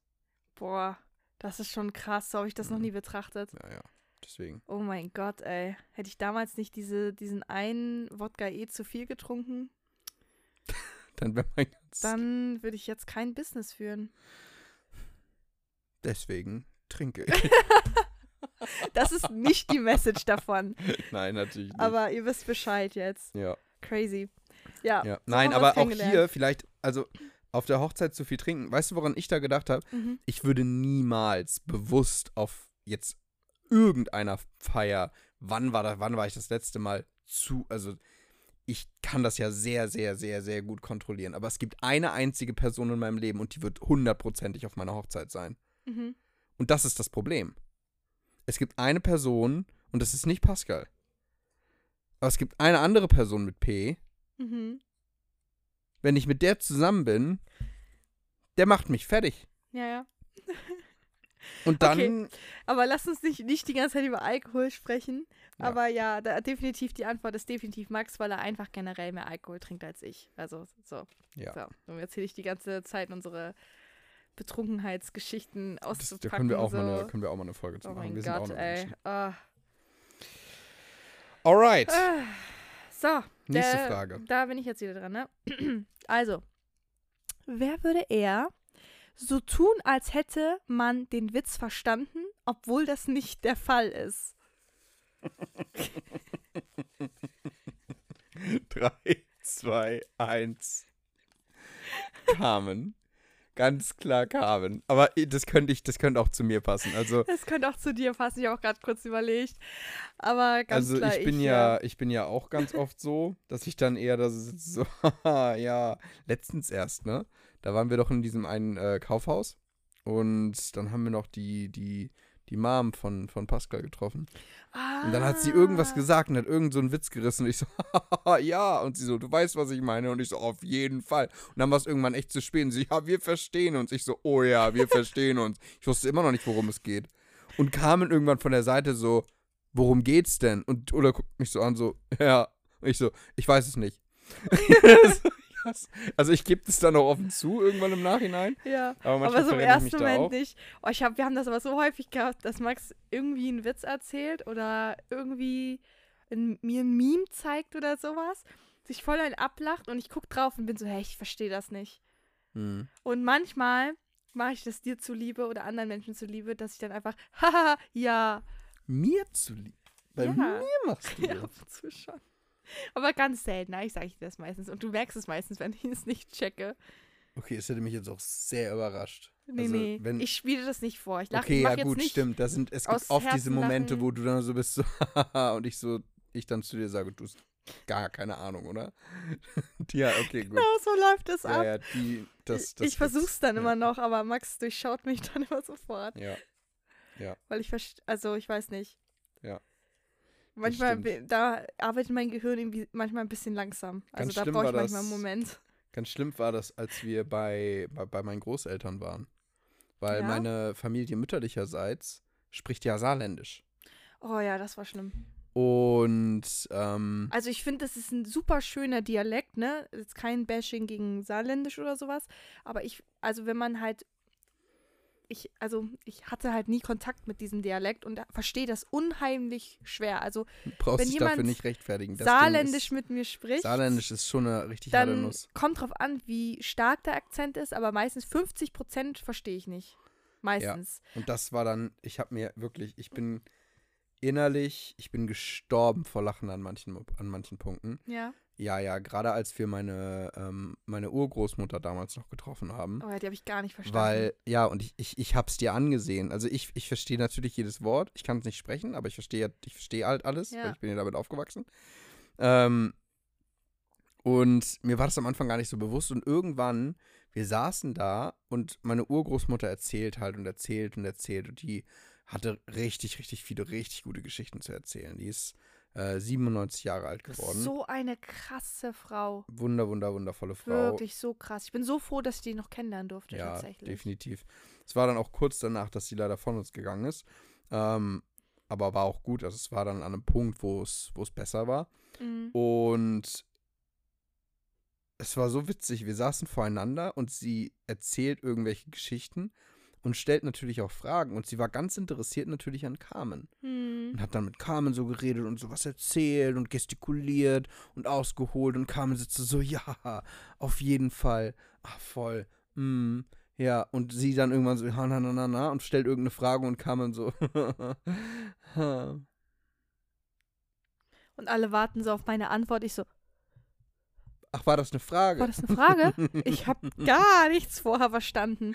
Boah, das ist schon krass. So habe ich das noch Mhm. nie betrachtet. Ja, ja. Deswegen. Oh mein Gott, ey. Hätte ich damals nicht diese, diesen einen Wodka eh zu viel getrunken, <laughs> Dann wäre mein ganz. dann würde ich jetzt kein Business führen. Deswegen trinke ich. <laughs> Das ist nicht die Message davon. <laughs> Nein, natürlich nicht. Aber ihr wisst Bescheid jetzt. ja, Crazy. Ja. ja. so Nein, aber auch hier vielleicht, also auf der Hochzeit zu viel trinken. Weißt du, woran ich da gedacht habe? Mhm. Ich würde niemals bewusst auf jetzt irgendeiner Feier, wann war da, wann war ich das letzte Mal zu, also ich kann das ja sehr, sehr, sehr, sehr gut kontrollieren. Aber es gibt eine einzige Person in meinem Leben und die wird hundertprozentig auf meiner Hochzeit sein. Mhm. Und das ist das Problem. Es gibt eine Person und das ist nicht Pascal. Aber es gibt eine andere Person mit P. Mhm. Wenn ich mit der zusammen bin, der macht mich fertig. Ja, ja. Und <laughs> dann, Okay. Aber lass uns nicht, nicht die ganze Zeit über Alkohol sprechen. Ja. Aber ja, da, definitiv die Antwort ist definitiv Max, weil er einfach generell mehr Alkohol trinkt als ich. Also so. ja, so. Und jetzt erzähle ich die ganze Zeit unsere Betrunkenheitsgeschichten das, auszupacken. da können wir, auch so. mal eine, können wir auch mal eine Folge zu Oh machen. mein wir sind auch Gott, nur ey. Ah. Alright. Ah. So. Nächste der- Frage. Da bin ich jetzt wieder dran, ne? <clears throat> Also, wer würde eher so tun, als hätte man den Witz verstanden, obwohl das nicht der Fall ist? 3, 2, 1. Carmen. Ganz klar Carmen. Aber das könnte ich, das könnte auch zu mir passen. Also, Das könnte auch zu dir passen, ich habe auch gerade kurz überlegt. Aber ganz also klar, ich bin ja, ich bin ja auch ganz oft so, dass ich dann eher da sitze, <laughs> so, haha, ja, letztens erst, ne? Da waren wir doch in diesem einen äh, Kaufhaus und dann haben wir noch die, die, die Mom von, von Pascal getroffen. Und dann hat sie irgendwas Ah. gesagt und hat irgend so einen Witz gerissen und ich so, <laughs> ja. Und sie so, du weißt, was ich meine. Und ich so, auf jeden Fall. Und dann war es irgendwann echt zu spät und sie, ja, wir verstehen uns. Ich so, oh ja, wir verstehen uns. Ich wusste immer noch nicht, worum es geht. Und kamen irgendwann von der Seite so, worum geht's denn? Und Ulla guckt mich so an, so, <laughs> ja. Und ich so, ich weiß es nicht. <laughs> Krass. also ich gebe es dann auch offen zu, irgendwann im Nachhinein. Ja, Aber, aber so im ersten Moment nicht. Oh, ich hab, wir haben das aber so häufig gehabt, dass Max irgendwie einen Witz erzählt oder irgendwie ein, mir ein Meme zeigt oder sowas, sich voll ein ablacht und ich gucke drauf und bin so, hey, ich verstehe das nicht. Hm. Und manchmal mache ich das dir zuliebe oder anderen Menschen zuliebe, dass ich dann einfach, <laughs> haha, ja, Mir zuliebe. Bei Ja. mir machst du <laughs> ja, das. ab und zu schon. Aber ganz selten, ich sage dir das meistens. Und du merkst es meistens, wenn ich es nicht checke. Okay, es hätte mich jetzt auch sehr überrascht. Nee, Also, nee, wenn- ich spiele das nicht vor. Ich lache okay, ich ja gut, stimmt. Das sind, es gibt oft diese Herzen Momente, lachen. wo du dann so bist, so, <laughs> und ich so, ich dann zu dir sage, du hast gar keine Ahnung, oder? <laughs> ja, okay, gut. Genau, so läuft es Ja, ab. ja, die, das, ich das ich versuch's dann ja. immer noch, aber Max durchschaut mich <laughs> dann immer sofort. Ja, Weil ich verstehe, also ich weiß nicht. Ja, Manchmal, da arbeitet mein Gehirn irgendwie manchmal ein bisschen langsam. Also Ganz da brauche ich manchmal einen das- Moment. ganz schlimm war das, als wir bei, bei, bei meinen Großeltern waren. Weil Ja? meine Familie mütterlicherseits spricht ja Saarländisch. Oh ja, das war schlimm. Und ähm, Also ich finde, das ist ein super schöner Dialekt, ne? Jetzt kein Bashing gegen Saarländisch oder sowas. Aber ich, also wenn man halt, ich, also ich hatte halt nie Kontakt mit diesem Dialekt und verstehe das unheimlich schwer. Also brauchst wenn dich dafür jemand nicht rechtfertigen. Das Saarländisch Ding mit mir ist, spricht, Saarländisch ist schon eine richtig harte dann Nuss. kommt drauf an, wie stark der Akzent ist, aber meistens 50 Prozent verstehe ich nicht. Meistens. Und das war dann, ich habe mir wirklich, ich bin innerlich, ich bin gestorben vor Lachen an manchen, an manchen Punkten. Ja. Ja, ja, gerade als wir meine, ähm, meine Urgroßmutter damals noch getroffen haben. Oh ja, die habe ich gar nicht verstanden. Weil, ja, und ich, ich, ich hab's dir angesehen. Also ich, ich verstehe natürlich jedes Wort. Ich kann es nicht sprechen, aber ich verstehe ich verstehe halt alles, Ja. weil ich bin ja damit aufgewachsen. Ähm, und mir war das am Anfang gar nicht so bewusst. Und irgendwann, wir saßen da und meine Urgroßmutter erzählt halt und erzählt und erzählt. Und die hatte richtig, richtig viele, richtig gute Geschichten zu erzählen. Die ist äh, 97 Jahre alt geworden. so eine krasse Frau. Wunder, wunder, wundervolle Frau. Wirklich so krass. Ich bin so froh, dass ich die noch kennenlernen durfte, Ja, tatsächlich. definitiv. Es war dann auch kurz danach, dass sie leider von uns gegangen ist. Ähm, aber war auch gut. Also es war dann an einem Punkt, wo es, wo es besser war. Mhm. Und es war so witzig. Wir saßen voreinander und sie erzählt irgendwelche Geschichten und stellt natürlich auch Fragen. Und sie war ganz interessiert natürlich an Carmen. Hm. Und hat dann mit Carmen so geredet und sowas erzählt und gestikuliert und ausgeholt. Und Carmen sitzt so, ja, auf jeden Fall. Ach, voll. Mm, ja, und sie dann irgendwann so, na, na, na, na, und stellt irgendeine Frage und Carmen so. <laughs> Und alle warten so auf meine Antwort. Ich so, Ach, war das eine Frage? war das eine Frage? <laughs> Ich habe gar nichts vorher verstanden.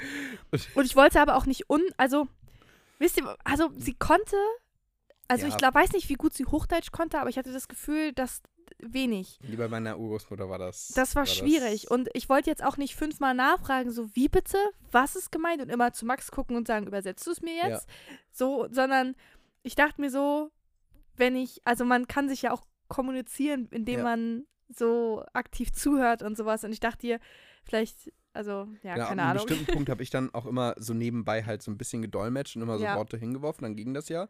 <laughs> Und ich wollte aber auch nicht un... Also, wisst ihr, also sie konnte... Also Ja. ich glaub, weiß nicht, wie gut sie Hochdeutsch konnte, aber ich hatte das Gefühl, dass wenig. Wie bei meiner Urgroßmutter war das. Das war schwierig. Und ich wollte jetzt auch nicht fünfmal nachfragen, so wie bitte, was ist gemeint? Und immer zu Max gucken und sagen, übersetzt du es mir jetzt? So, sondern ich dachte mir so, wenn ich, also man kann sich ja auch kommunizieren, indem Ja. man so aktiv zuhört und sowas. Und ich dachte dir, vielleicht, also, ja, Ja, keine an einem Ahnung. bestimmten Punkt <laughs> habe ich dann auch immer so nebenbei halt so ein bisschen gedolmetscht und immer so Ja. Worte hingeworfen, dann ging das ja.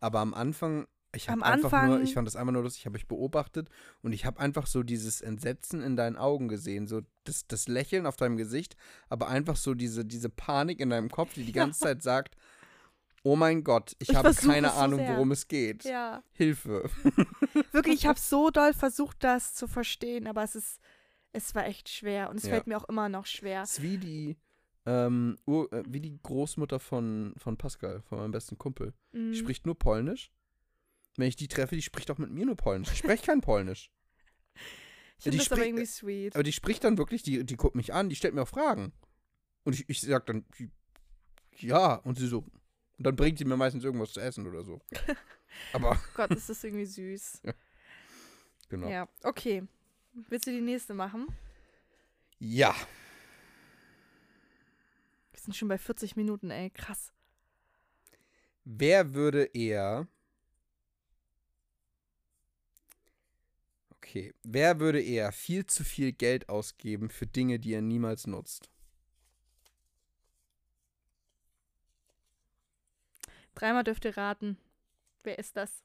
Aber am Anfang, ich habe einfach nur, Anfang- ich fand das einfach nur lustig, ich habe euch beobachtet und ich habe einfach so dieses Entsetzen in deinen Augen gesehen, so das, das Lächeln auf deinem Gesicht, aber einfach so diese, diese Panik in deinem Kopf, die die <laughs> ganze Zeit sagt, oh mein Gott, ich, Ich habe keine es Ahnung, sehr. worum es geht. Ja, Hilfe. <laughs> wirklich, ich habe <laughs> so doll versucht, das zu verstehen, aber es ist, es war echt schwer und es Ja. fällt mir auch immer noch schwer. Das ist wie die, ähm, Ur, äh, wie die Großmutter von, von Pascal, von meinem besten Kumpel. Mhm. Die spricht nur Polnisch. Wenn ich die treffe, die spricht auch mit mir nur Polnisch. Ich spreche kein Polnisch. <laughs> ich finde das aber irgendwie sweet. Aber die spricht dann wirklich, die, die guckt mich an, die stellt mir auch Fragen. Und ich, ich sag dann, ja, und sie so. Und dann bringt sie mir meistens irgendwas zu essen oder so. <laughs> Aber, Gott, ist das irgendwie süß. <laughs> genau. Ja. Ja, okay. Willst du die nächste machen? Wir sind schon bei 40 Minuten, ey, krass. Wer würde eher. Okay. Wer würde eher viel zu viel Geld ausgeben für Dinge, die er niemals nutzt? Dreimal dürft ihr raten. Wer ist das?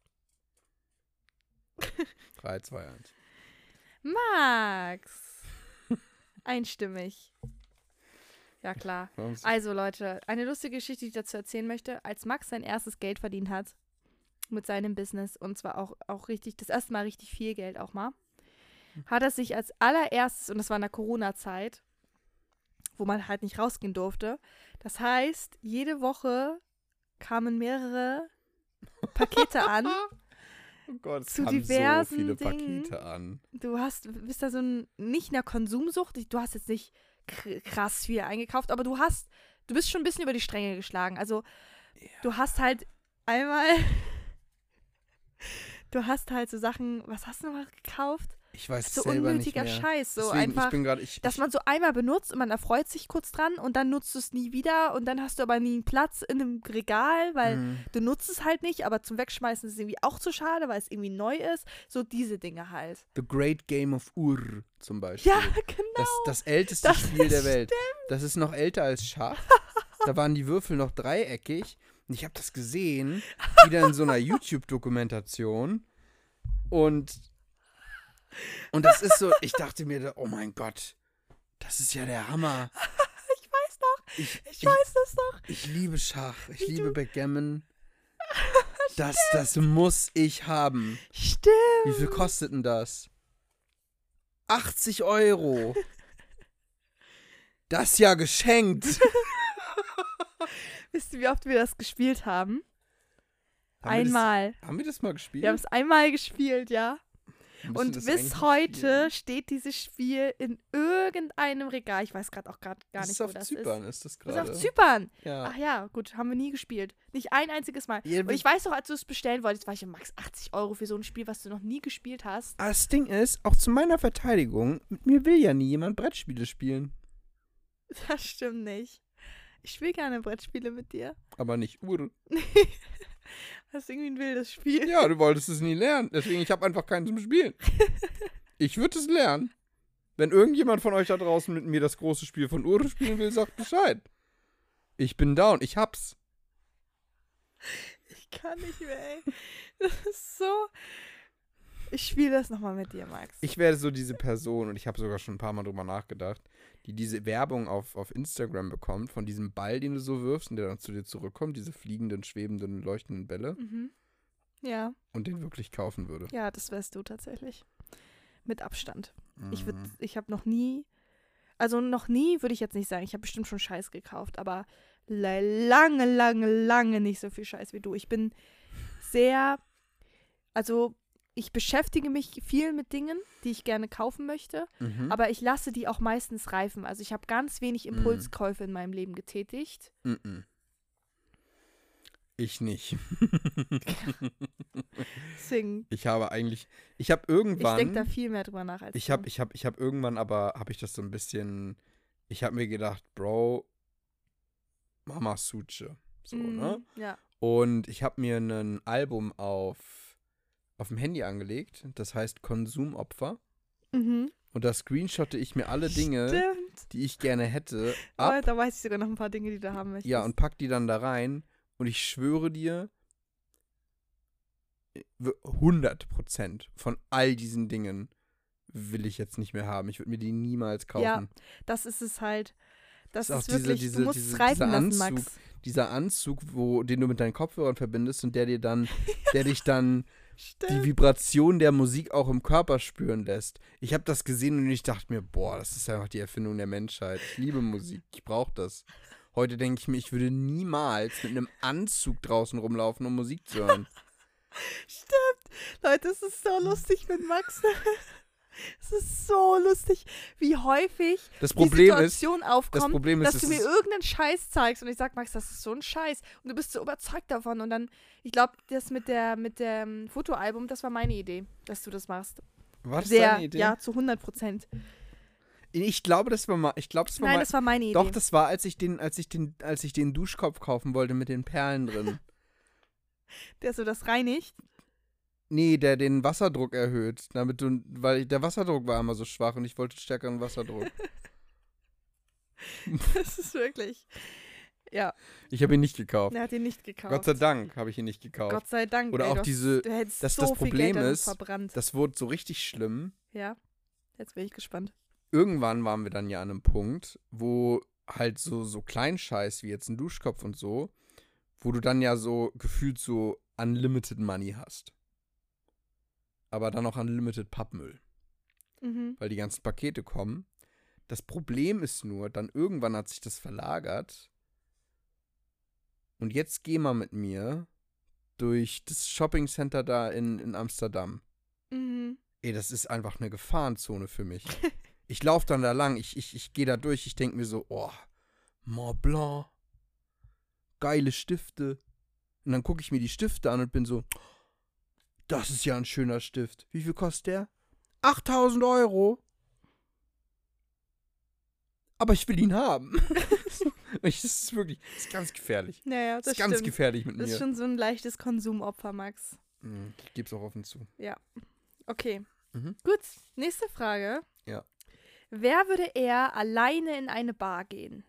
3, 2, 1. Max. Einstimmig. Ja, klar. <laughs> Also, Leute, eine lustige Geschichte, die ich dazu erzählen möchte. Als Max sein erstes Geld verdient hat, mit seinem Business und zwar auch, auch richtig, das erste Mal richtig viel Geld auch mal, hat er sich als allererstes, und das war in der Corona-Zeit, wo man halt nicht rausgehen durfte, das heißt, jede Woche kamen mehrere Pakete an. <laughs> Oh Gott, Zu diversen so viele Dingen. Pakete an. Du hast, bist da so ein, nicht in der Konsumsucht, du hast jetzt nicht kr- krass viel eingekauft, aber du hast, du bist schon ein bisschen über die Stränge geschlagen. Also, du hast halt einmal, <laughs> du hast halt so Sachen, was hast du noch gekauft? Ich weiß So selber unnötiger nicht mehr. Scheiß, so Deswegen, einfach. ich bin gerade, ich, dass man so einmal benutzt und man erfreut sich kurz dran und dann nutzt du es nie wieder und dann hast du aber nie einen Platz in einem Regal, weil Mm. du nutzt es halt nicht, aber zum Wegschmeißen ist es irgendwie auch zu schade, weil es irgendwie neu ist. So diese Dinge halt. The Great Game of Ur zum Beispiel. Ja, genau. Das, das älteste Das Spiel der Welt. Das ist noch älter als Schach. da waren die Würfel noch dreieckig. Und ich habe das gesehen, wieder in so einer <laughs> YouTube-Dokumentation. Und, und das ist so, ich dachte mir, oh mein Gott, das ist ja der Hammer. <laughs> Ich weiß noch, Ich, ich, ich, weiß das noch. ich liebe Schach, ich Wie liebe Backgammon. <laughs> Das, das muss ich haben. Stimmt. Wie viel kostet denn das? 80 Euro. <laughs> Das ja geschenkt. Wisst ihr, wie oft wir das gespielt haben? Haben wir das- einmal. Haben wir das mal gespielt? Wir haben es einmal gespielt, ja. Und bis heute spielen? steht dieses Spiel in irgendeinem Regal. Ich weiß gerade auch gerade gar das nicht, ist wo auf das Zypern, ist. ist das Das ist gerade. auf Zypern. Ja. Ach ja, gut, haben wir nie gespielt. Nicht ein einziges Mal. Ja, Und ich weiß doch, als du es bestellen wolltest, war ich ja max 80 Euro für so ein Spiel, was du noch nie gespielt hast. Aber das Ding ist, auch zu meiner Verteidigung, mit mir will ja nie jemand Brettspiele spielen. Das stimmt nicht. Ich spiele gerne Brettspiele mit dir. Aber nicht Ur. <laughs> <laughs> Das ist irgendwie ein wildes Spiel. Ja, du wolltest es nie lernen. Deswegen, ich habe einfach keinen zum Spielen. <laughs> Ich würde es lernen. Wenn irgendjemand von euch da draußen mit mir das große Spiel von Ur spielen will, sagt Bescheid. Ich bin down. Ich hab's. Ich kann nicht mehr, ey. Das ist so. Ich spiele das nochmal mit dir, Max. Ich werde so diese Person, und ich habe sogar schon ein paar Mal drüber nachgedacht, die diese Werbung auf, auf Instagram bekommt, von diesem Ball, den du so wirfst und der dann zu dir zurückkommt, diese fliegenden, schwebenden, leuchtenden Bälle, mhm. Ja, und den wirklich kaufen würde. ja, das wärst du tatsächlich. Mit Abstand. Ich würde, Mhm. ich habe noch nie, also noch nie würde ich jetzt nicht sagen, ich habe bestimmt schon Scheiß gekauft, aber lange, lange, lange nicht so viel Scheiß wie du. Ich bin sehr, also ich beschäftige mich viel mit Dingen, die ich gerne kaufen möchte, Mhm. aber ich lasse die auch meistens reifen. Also ich habe ganz wenig Mhm. Impulskäufe in meinem Leben getätigt. Mhm. Ich nicht. <laughs> Deswegen, ich habe eigentlich, ich habe ich irgendwann, denke da viel mehr drüber nach als ich du. habe, ich habe, ich habe irgendwann, aber habe ich das so ein bisschen, ich habe mir gedacht, Bro, Mama Suche, so Mhm, ne? Ja. Und ich habe mir ein Album auf auf dem Handy angelegt, das heißt Konsumopfer. Mhm. Und da screenshotte ich mir alle Dinge, Stimmt. die ich gerne hätte, Oh, ab. da weiß ich sogar noch ein paar Dinge, die du haben möchtest. Ja, und pack die dann da rein. Und ich schwöre dir, w- 100% von all diesen Dingen will ich jetzt nicht mehr haben. Ich würde mir die niemals kaufen. Ja, das ist es halt. Das Ist auch ist diese- wirklich, diese- du musst diese- es reifen dieser lassen, Anzug, Max. Dieser Anzug, wo, den du mit deinen Kopfhörern verbindest und der dir dann, der <laughs> dich dann die Stimmt. Vibration der Musik auch im Körper spüren lässt. Ich habe das gesehen und ich dachte mir, boah, das ist einfach die Erfindung der Menschheit. Ich liebe Musik, ich brauche das. Heute denke ich mir, ich würde niemals mit einem Anzug draußen rumlaufen, um Musik zu hören. <laughs> Stimmt. Leute, es ist so lustig mit Max. <laughs> es ist so lustig, wie häufig Das die Problem ist, Situation aufkommt, das Problem ist, dass du mir ist- irgendeinen Scheiß zeigst und ich sag, Max, das ist so ein Scheiß. Und du bist so überzeugt davon. Und dann, ich glaube, das mit der mit dem Fotoalbum, das war meine Idee, dass du das machst. war das Sehr, deine Idee? ja, zu 100 Prozent. Ich glaube, das war mal, ich glaube, das war Nein, mal, das war meine Idee. doch, das war, als ich den, als ich den, als ich den Duschkopf kaufen wollte mit den Perlen drin. <laughs> der so das reinigt. Nee, der den Wasserdruck erhöht, damit du, weil der Wasserdruck war immer so schwach und ich wollte stärkeren Wasserdruck. <laughs> das ist wirklich. Ja, Ich habe ihn nicht gekauft. er hat ihn nicht gekauft. Gott sei Dank habe ich ihn nicht gekauft. Gott sei Dank. Oder ey, auch du hast- diese- Du hättest das- so das Problem ist, verbrannt. Das wurde so richtig schlimm. ja, jetzt bin ich gespannt. Irgendwann waren wir dann ja an einem Punkt, wo halt so, so Kleinscheiß wie jetzt ein Duschkopf und so, wo du dann ja so gefühlt so unlimited Money hast. Aber dann auch unlimited Pappmüll, Mhm. weil die ganzen Pakete kommen. Das Problem ist nur, dann irgendwann hat sich das verlagert. Und jetzt geh mal mit mir durch das Shoppingcenter da in, in Amsterdam. Mhm. Ey, das ist einfach eine Gefahrenzone für mich. <laughs> ich laufe dann da lang, ich, ich, ich gehe da durch, ich denke mir so, oh, Mont Blanc, geile Stifte. Und dann gucke ich mir die Stifte an und bin so, das ist ja ein schöner Stift. Wie viel kostet der? 8000 Euro. Aber ich will ihn haben. <laughs> <laughs> Ich- das ist wirklich, das ist ganz gefährlich. Naja, Das das ist ganz stimmt. gefährlich mit Das ist mir. schon so ein leichtes Konsumopfer, Max. Mhm, Ich gebe es auch offen zu. Okay. Mhm. Gut, nächste Frage. Ja. Wer würde eher alleine in eine Bar gehen?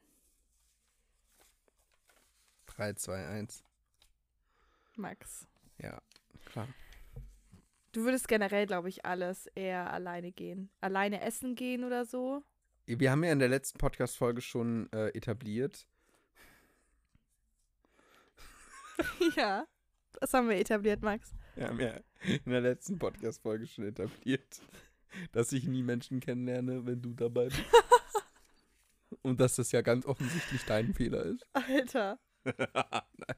3, 2, 1. Max. Ja, klar. Du würdest generell, glaube ich, alles eher alleine gehen. Alleine essen gehen oder so. Wir haben ja in der letzten Podcast-Folge schon äh, etabliert, <laughs> ja. Das haben wir etabliert, Max. Wir haben ja in der letzten Podcast-Folge schon etabliert, dass ich nie Menschen kennenlerne, wenn du dabei bist. <laughs> Und dass das ja ganz offensichtlich dein Fehler ist. Alter. <laughs> Nein.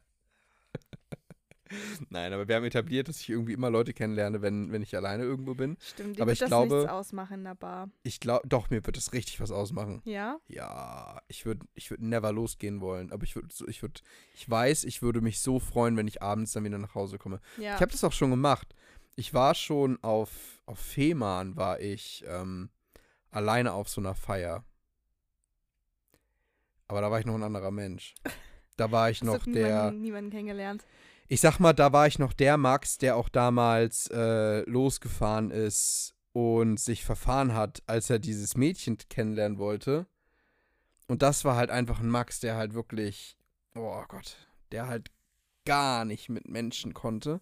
Nein, aber wir haben etabliert, dass ich irgendwie immer Leute kennenlerne, wenn, wenn ich alleine irgendwo bin. Stimmt, dir Aber wird ich das glaube- nichts ausmachen in der Bar. Ich glaube, doch, mir wird das richtig was ausmachen. Ja? Ja, ich würde ich würd never losgehen wollen, aber ich würde, ich würde, ich weiß, ich würde mich so freuen, wenn ich abends dann wieder nach Hause komme. Ja. Ich habe das auch schon gemacht. Ich war schon auf, auf Fehmarn, war ich ähm, alleine auf so einer Feier. Aber da war ich noch ein anderer Mensch. Da war ich noch der, niemanden, niemanden kennengelernt. Ich sag mal, da war ich noch der Max, der auch damals äh, losgefahren ist und sich verfahren hat, als er dieses Mädchen kennenlernen wollte. Und das war halt einfach ein Max, der halt wirklich, oh Gott, der halt gar nicht mit Menschen konnte.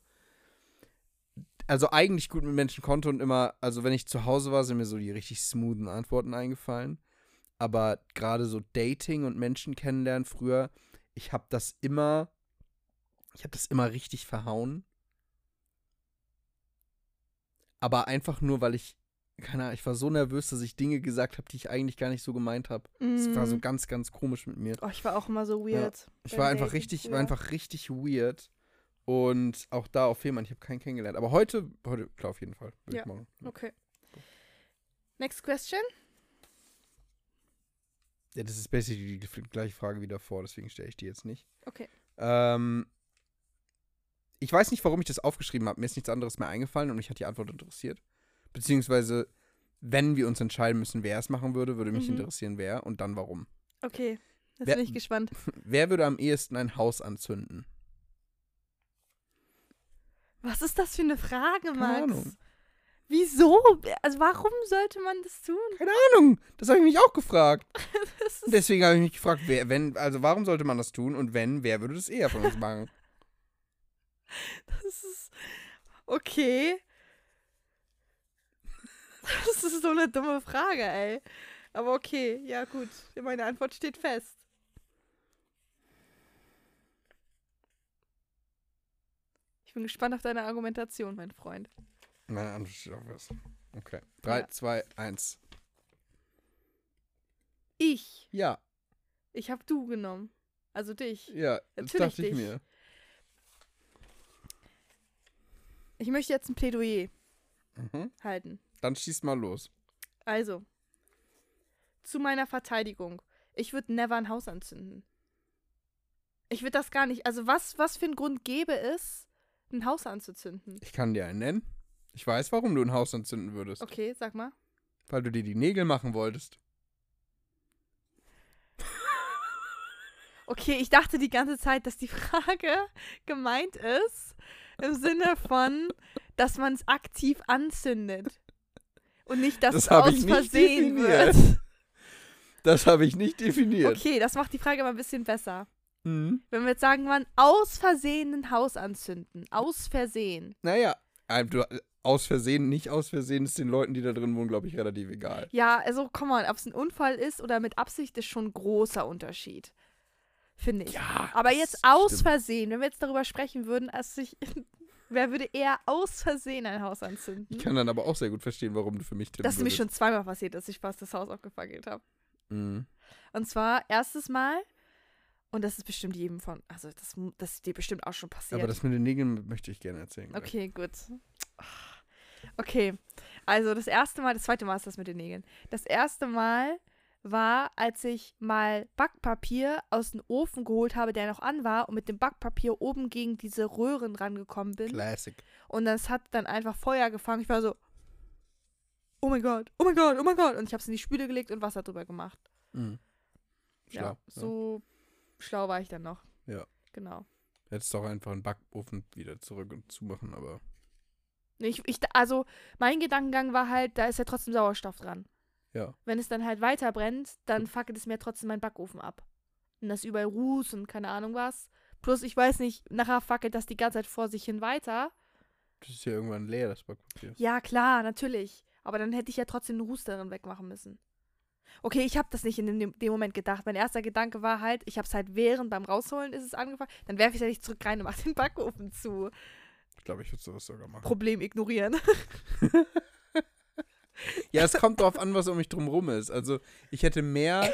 Also eigentlich gut mit Menschen konnte und immer, also wenn ich zu Hause war, sind mir so die richtig smoothen Antworten eingefallen. Aber gerade so Dating und Menschen kennenlernen früher, ich habe das immer, ich habe das immer richtig verhauen. Aber einfach nur, weil ich, keine Ahnung, ich war so nervös, dass ich Dinge gesagt habe, die ich eigentlich gar nicht so gemeint habe. Es war so Mm. ganz, ganz komisch mit mir. Oh, ich war auch immer so weird. Ich beim war einfach richtig, war früher. einfach richtig weird. Und auch da auf Fehmarn, ich habe keinen kennengelernt. Aber heute, heute, klar, auf jeden Fall. Ja. ich. Ja. Okay. Next question. ja, das ist basically die gleiche Frage wie davor, deswegen stelle ich die jetzt nicht. Okay. Ähm, ich weiß nicht, warum ich das aufgeschrieben habe. Mir ist nichts anderes mehr eingefallen und mich hat die Antwort interessiert. Beziehungsweise, wenn wir uns entscheiden müssen, wer es machen würde, würde mich Mhm. interessieren, wer und dann warum. Okay. Jetzt Wer- bin ich gespannt. <laughs> Wer würde am ehesten ein Haus anzünden? Was ist das für eine Frage, Keine Max? Ahnung. Wieso? Also warum sollte man das tun? Keine Ahnung, das habe ich mich auch gefragt. <laughs> Deswegen habe ich mich gefragt, wer, wenn, also warum sollte man das tun und wenn, wer würde das eher von uns <laughs> machen? <laughs> das ist okay. <laughs> Das ist so eine dumme Frage, ey. Aber okay, ja gut. Meine Antwort steht fest. Ich bin gespannt auf deine Argumentation, mein Freund. Meine Antwort steht auf was. Okay. 3, Ja. 2, 1. Ich. Ja, Ich habe du genommen. Also dich. ja, das Natürlich dachte ich dich. mir. Ich möchte jetzt ein Plädoyer Mhm. halten. Dann schieß mal los. Also, zu meiner Verteidigung. Ich würde never ein Haus anzünden. Ich würde das gar nicht. Also, was, was für einen Grund gäbe es, ein Haus anzuzünden? Ich kann dir einen nennen. Ich weiß, warum du ein Haus anzünden würdest. Okay, sag mal. Weil du dir die Nägel machen wolltest. <laughs> Okay, ich dachte die ganze Zeit, dass die Frage <laughs> gemeint ist im Sinne von, dass man es aktiv anzündet. Und nicht, dass Das es aus Versehen definiert. wird. Das habe ich nicht definiert. Okay, das macht die Frage aber ein bisschen besser. Mhm. Wenn wir jetzt sagen, man aus Versehen ein Haus anzünden. Aus Versehen. Naja, du, aus Versehen, nicht aus Versehen, ist den Leuten, die da drin wohnen, glaube ich, relativ egal. Ja, also, komm mal, ob es ein Unfall ist oder mit Absicht, ist schon ein großer Unterschied. Finde ich. Ja. Aber jetzt aus stimmt. Versehen, wenn wir jetzt darüber sprechen würden, als sich, <laughs> wer würde eher aus Versehen ein Haus anzünden? Ich kann dann aber auch sehr gut verstehen, warum du für mich tippen Das ist nämlich schon zweimal passiert, dass ich fast das Haus aufgefackelt habe. Mhm. Und zwar erstes Mal, und das ist bestimmt jedem von, also das, das ist dir bestimmt auch schon passiert. Aber das mit den Nägeln möchte ich gerne erzählen. gleich. okay, gut. Okay, also das erste Mal, das zweite Mal ist das mit den Nägeln. Das erste Mal war, als ich mal Backpapier aus dem Ofen geholt habe, der noch an war, und mit dem Backpapier oben gegen diese Röhren rangekommen bin. Classic. Und das hat dann einfach Feuer gefangen. Ich war so, oh mein Gott, oh mein Gott, oh mein Gott. Und ich habe es in die Spüle gelegt und Wasser drüber gemacht. Mhm. Schlau. Ja, so schlau war ich dann noch. Ja. Genau. Hättest doch einfach einen Backofen wieder zurück und zumachen, aber. Ich, ich, also, mein Gedankengang war halt, da ist ja trotzdem Sauerstoff dran. Ja. Wenn es dann halt weiter brennt, dann fackelt es mir trotzdem meinen Backofen ab. Und das überall Ruß und keine Ahnung was. Plus, ich weiß nicht, nachher fackelt das die ganze Zeit vor sich hin weiter. Das ist ja irgendwann leer, das Backpapier. Ja, klar, natürlich. Aber dann hätte ich ja trotzdem den Ruß darin wegmachen müssen. Okay, ich habe das nicht in dem, dem Moment gedacht. Mein erster Gedanke war halt, ich habe es halt während beim Rausholen ist es angefangen. Dann werfe ich es ja nicht zurück rein und mache den Backofen zu. Ich glaube, ich würde sowas sogar machen. Problem ignorieren. <laughs> <laughs> Ja, es kommt drauf an, was um mich drumherum ist. Also, ich hätte mehr,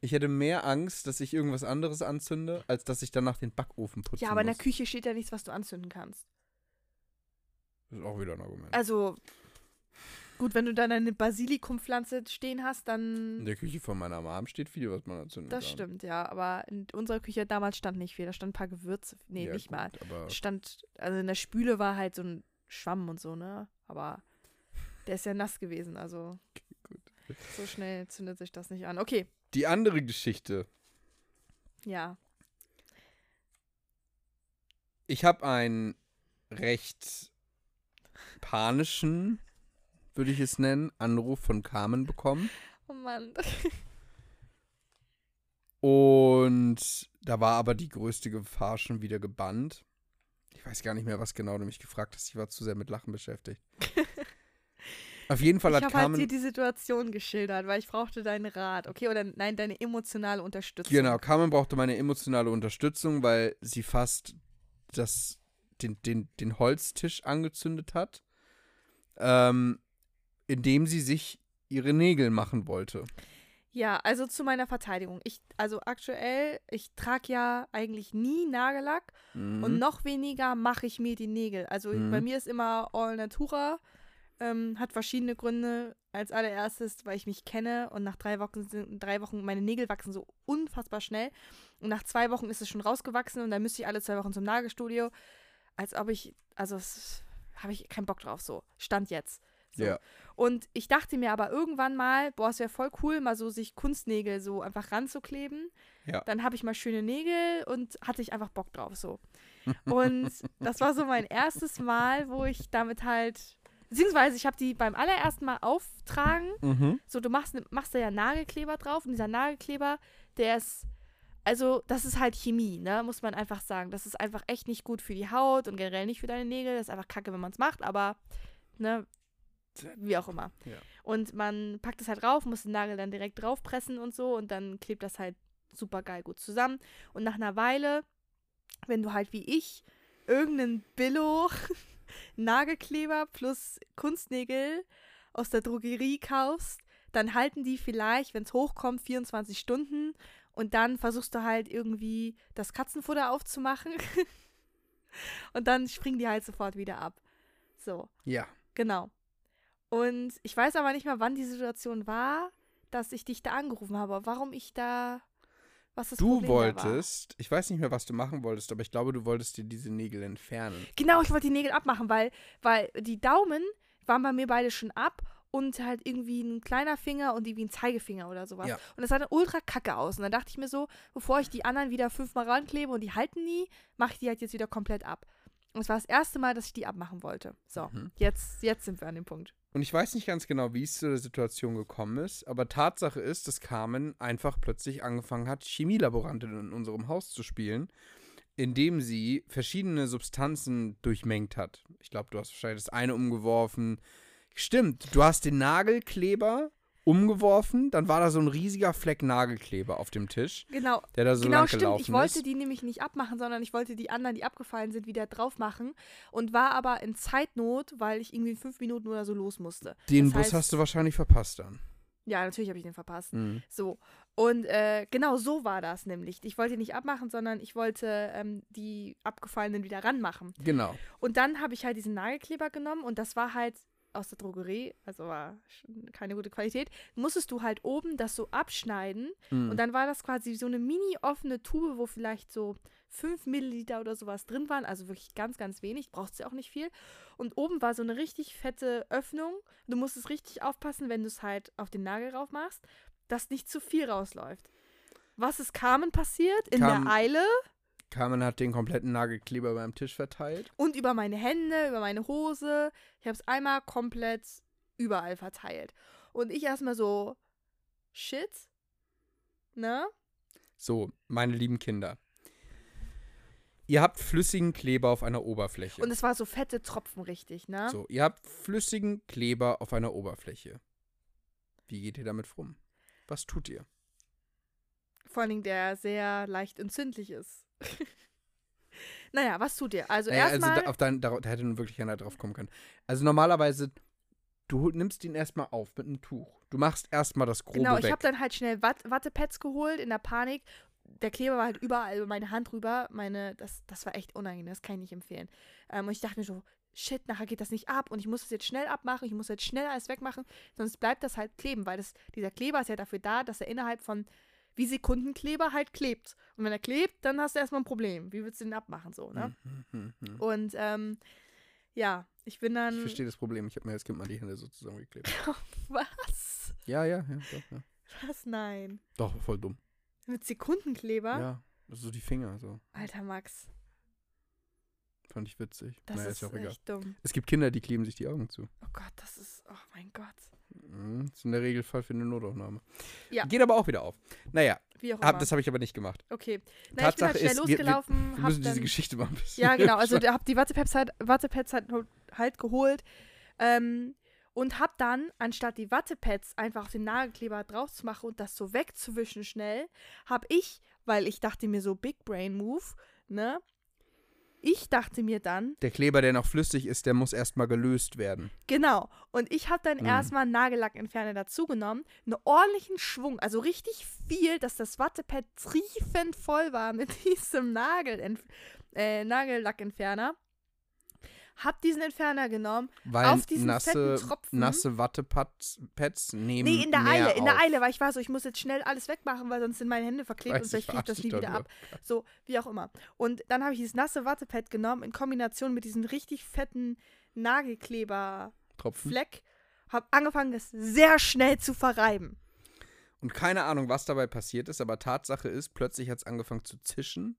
ich hätte mehr Angst, dass ich irgendwas anderes anzünde, als dass ich danach den Backofen putze. ja, aber in der muss. Küche steht ja nichts, was du anzünden kannst. Das ist auch wieder ein Argument. Also, gut, wenn du dann eine Basilikumpflanze stehen hast, In dann. der Küche von meiner Mom steht viel, was man anzünden Das kann. stimmt, ja. Aber in unserer Küche damals stand nicht viel. Da stand ein paar Gewürze. Nee, Ja, nicht gut, mal. Stand, also in der Spüle war halt so ein Schwamm und so, ne? Aber der ist ja nass gewesen, also. gut. So schnell zündet sich das nicht an. Okay, Die andere Geschichte. ja. Ich habe einen recht panischen, würde ich es nennen, Anruf von Carmen bekommen. Oh Mann. <laughs> Und da war aber die größte Gefahr schon wieder gebannt. Ich weiß gar nicht mehr, was genau du mich gefragt hast. Ich war zu sehr mit Lachen beschäftigt. <laughs> Auf jeden Fall Ich hat habe halt Carmen. dir die Situation geschildert, weil ich brauchte deinen Rat, okay? Oder nein, deine emotionale Unterstützung. Genau, Carmen brauchte meine emotionale Unterstützung, weil sie fast das, den, den, den Holztisch angezündet hat, ähm, indem sie sich ihre Nägel machen wollte. Ja, also zu meiner Verteidigung. Ich, also aktuell, ich trage ja eigentlich nie Nagellack Mhm. und noch weniger mache ich mir die Nägel. Also Mhm. bei mir ist immer All Natura. Ähm, hat verschiedene Gründe. Als allererstes, weil ich mich kenne und nach drei Wochen sind drei Wochen, meine Nägel wachsen so unfassbar schnell. Und nach zwei Wochen ist es schon rausgewachsen und dann müsste ich alle zwei Wochen zum Nagelstudio. Als ob ich, also habe ich keinen Bock drauf, so. Stand jetzt. So. Ja. Und ich dachte mir aber irgendwann mal, boah, es wäre voll cool, mal so sich Kunstnägel so einfach ranzukleben. Ja. Dann habe ich mal schöne Nägel und hatte ich einfach Bock drauf so. <laughs> Und das war so mein erstes Mal, wo ich damit halt, beziehungsweise ich habe die beim allerersten Mal auftragen. Mhm. So, du machst, ne- machst da ja Nagelkleber drauf und dieser Nagelkleber, der ist, also das ist halt Chemie, ne, muss man einfach sagen. Das ist einfach echt nicht gut für die Haut und generell nicht für deine Nägel. Das ist einfach kacke, wenn man es macht, aber, ne, wie auch immer. Ja. Und man packt es halt drauf, muss den Nagel dann direkt draufpressen und so und dann klebt das halt super geil gut zusammen. Und nach einer Weile, wenn du halt wie ich irgendeinen Billo <laughs> Nagelkleber plus Kunstnägel aus der Drogerie kaufst, dann halten die vielleicht, wenn es hochkommt, 24 Stunden und dann versuchst du halt irgendwie das Katzenfutter aufzumachen <laughs> und dann springen die halt sofort wieder ab. So. Ja. Genau. Und ich weiß aber nicht mehr, wann die Situation war, dass ich dich da angerufen habe. Warum ich da. Was das Du Problem wolltest, ich weiß nicht mehr, was du machen wolltest, aber ich glaube, du wolltest dir diese Nägel entfernen. Genau, ich wollte die Nägel abmachen, weil, weil die Daumen waren bei mir beide schon ab und halt irgendwie ein kleiner Finger und irgendwie ein Zeigefinger oder sowas. Ja. Und das sah dann ultra kacke aus. Und dann dachte ich mir so, bevor ich die anderen wieder fünfmal ranklebe und die halten nie, mache ich die halt jetzt wieder komplett ab. Und es war das erste Mal, dass ich die abmachen wollte. So, Mhm. jetzt, jetzt sind wir an dem Punkt. Und ich weiß nicht ganz genau, wie es zu der Situation gekommen ist, aber Tatsache ist, dass Carmen einfach plötzlich angefangen hat, Chemielaborantin in unserem Haus zu spielen, indem sie verschiedene Substanzen durchmengt hat. Ich glaube, du hast wahrscheinlich das eine umgeworfen. Stimmt, du hast den Nagelkleber umgeworfen, dann war da so ein riesiger Fleck Nagelkleber auf dem Tisch, Genau, der da so genau lang stimmt. gelaufen Ich wollte ist. die nämlich nicht abmachen, sondern ich wollte die anderen, die abgefallen sind, wieder drauf machen und war aber in Zeitnot, weil ich irgendwie in fünf Minuten oder so los musste. Den das Bus heißt- hast du wahrscheinlich verpasst dann. Ja, natürlich habe ich den verpasst. Mhm. So. Und äh, genau so war das nämlich. Ich wollte nicht abmachen, sondern ich wollte ähm, die abgefallenen wieder ranmachen. Genau. Und dann habe ich halt diesen Nagelkleber genommen und das war halt aus der Drogerie, also war keine gute Qualität. Musstest du halt oben das so abschneiden Mhm. und dann war das quasi so eine mini offene Tube, wo vielleicht so 5 Milliliter oder sowas drin waren, also wirklich ganz, ganz wenig, brauchst du ja auch nicht viel. Und oben war so eine richtig fette Öffnung. Du musstest richtig aufpassen, wenn du es halt auf den Nagel rauf machst, dass nicht zu viel rausläuft. Was ist Carmen passiert? In Carmen- der Eile Carmen hat den kompletten Nagelkleber beim Tisch verteilt. und über meine Hände, über meine Hose. Ich habe es einmal komplett überall verteilt. Und ich erstmal so, shit, ne? So, meine lieben Kinder. Ihr habt flüssigen Kleber auf einer Oberfläche. Und es war so fette Tropfen richtig, ne? So, ihr habt flüssigen Kleber auf einer Oberfläche. Wie geht ihr damit rum? Was tut ihr? Vor allen Dingen, der sehr leicht entzündlich ist. <laughs> naja, was tut ihr? Also Naja, also erstmal. da, auf dein, da, da hätte nun wirklich einer drauf kommen können. Also normalerweise, du nimmst ihn erstmal auf mit einem Tuch. Du machst erstmal das Grobe genau, ich habe dann halt schnell Watt Wattepads geholt in der Panik. Der Kleber war halt überall über meine Hand rüber. Meine, das, das war echt unangenehm, das kann ich nicht empfehlen. Ähm, und ich dachte mir so, shit, nachher geht das nicht ab und ich muss es jetzt schnell abmachen, ich muss jetzt schnell alles wegmachen, sonst bleibt das halt kleben, weil das, dieser Kleber ist ja dafür da, dass er innerhalb von wie Sekundenkleber halt klebt. Und wenn er klebt, dann hast du erstmal ein Problem. Wie willst du den abmachen so, ne? Hm, hm, hm, hm. Und ähm, ja, ich bin dann. Ich verstehe das Problem. Ich habe mir als Kind mal die Hände so zusammengeklebt. <laughs> Was? Ja, ja, ja, doch, ja. Was? Nein. Doch, voll dumm. Mit Sekundenkleber? Ja, so die Finger, so. Alter Max, Fand ich witzig. das naja, ist ist ja auch egal. echt dumm. Es gibt Kinder, die kleben sich die Augen zu. Oh Gott, das ist. Oh mein Gott. Mhm, Das ist in der Regelfall für eine Notaufnahme. Ja. Geht aber auch wieder auf. Naja, Wie auch immer. das habe ich aber nicht gemacht. okay. Na, ich bin Tatsache halt schnell ist, wir- wir- losgelaufen. Wir hab müssen diese dann, Geschichte mal ein bisschen. Ja, genau. Also beschreiben. da hab die Wattepads halt, Wattepads halt, halt geholt. Ähm, und hab dann, anstatt die Wattepads einfach auf den Nagelkleber drauf zu machen und das so wegzuwischen schnell, hab ich, weil ich dachte mir so Big Brain Move, ne? Ich dachte mir dann, Der Kleber, der noch flüssig ist, der muss erstmal gelöst werden. Genau. Und ich habe dann Mhm. erstmal einen Nagellackentferner dazugenommen, einen ordentlichen Schwung, also richtig viel, dass das Wattepad triefend voll war mit <laughs> diesem Nagel äh, Nagellackentferner. Hab diesen Entferner genommen. Weil Auf diesen nasse, fetten Tropfen. nasse Wattepads Pads nehmen Nee, in der Eile, in der auf. Eile, weil ich war so, ich muss jetzt schnell alles wegmachen, weil sonst sind meine Hände verklebt Weiß und ich, kriege das nie wieder ab. So, wie auch immer. Und dann habe ich dieses nasse Wattepad genommen in Kombination mit diesem richtig fetten Nagelkleber Tropfen. Fleck, habe angefangen, es sehr schnell zu verreiben. Und keine Ahnung, was dabei passiert ist, aber Tatsache ist, plötzlich hat es angefangen zu zischen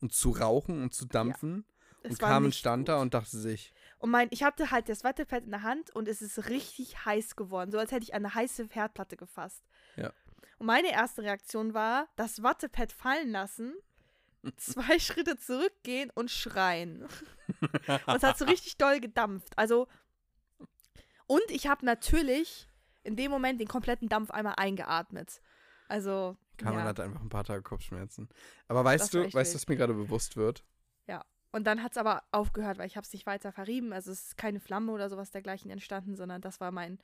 und zu rauchen und zu dampfen. Es und Carmen stand gut. da und dachte sich, Und mein, ich hatte halt das Wattepad in der Hand und es ist richtig heiß geworden, so als hätte ich eine heiße Herdplatte gefasst. Ja. Und meine erste Reaktion war, das Wattepad fallen lassen, <laughs> zwei Schritte zurückgehen und schreien. <laughs> und es hat so richtig doll gedampft. Also, und ich habe natürlich in dem Moment den kompletten Dampf einmal eingeatmet. Also, Carmen ja. hat einfach ein paar Tage Kopfschmerzen. Aber weißt Das du, weißt du, was mir gerade bewusst wird? Und dann hat es aber aufgehört, weil ich habe es nicht weiter verrieben. Also es ist keine Flamme oder sowas dergleichen entstanden, sondern das war mein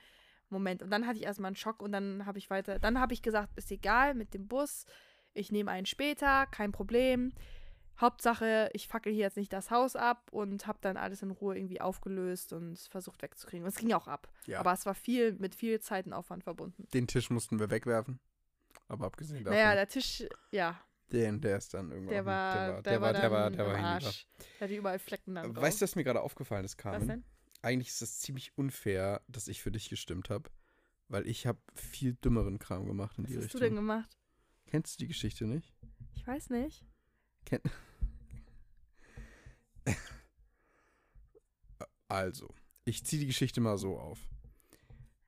Moment. Und dann hatte ich erstmal einen Schock und dann habe ich weiter, dann habe ich gesagt, ist egal mit dem Bus, ich nehme einen später, kein Problem. Hauptsache, ich fackel hier jetzt nicht das Haus ab und habe dann alles in Ruhe irgendwie aufgelöst und versucht wegzukriegen. Und es ging auch ab. Ja. Aber es war viel mit viel Zeitenaufwand verbunden. Den Tisch mussten wir wegwerfen. Aber abgesehen davon, Naja, der Tisch, ja, den, der ist dann irgendwann. der war, der war, der war, der war, am hinüber. Arsch. Der hatte überall Flecken dann drauf. Weißt du, was mir gerade aufgefallen ist, Was Carmen? denn? Eigentlich ist es ziemlich unfair, dass ich für dich gestimmt habe, weil ich habe viel dümmeren Kram gemacht in Was die hast Richtung. du denn gemacht? Kennst du die Geschichte nicht? Ich weiß nicht. Ken <laughs> also, ich ziehe die Geschichte mal so auf.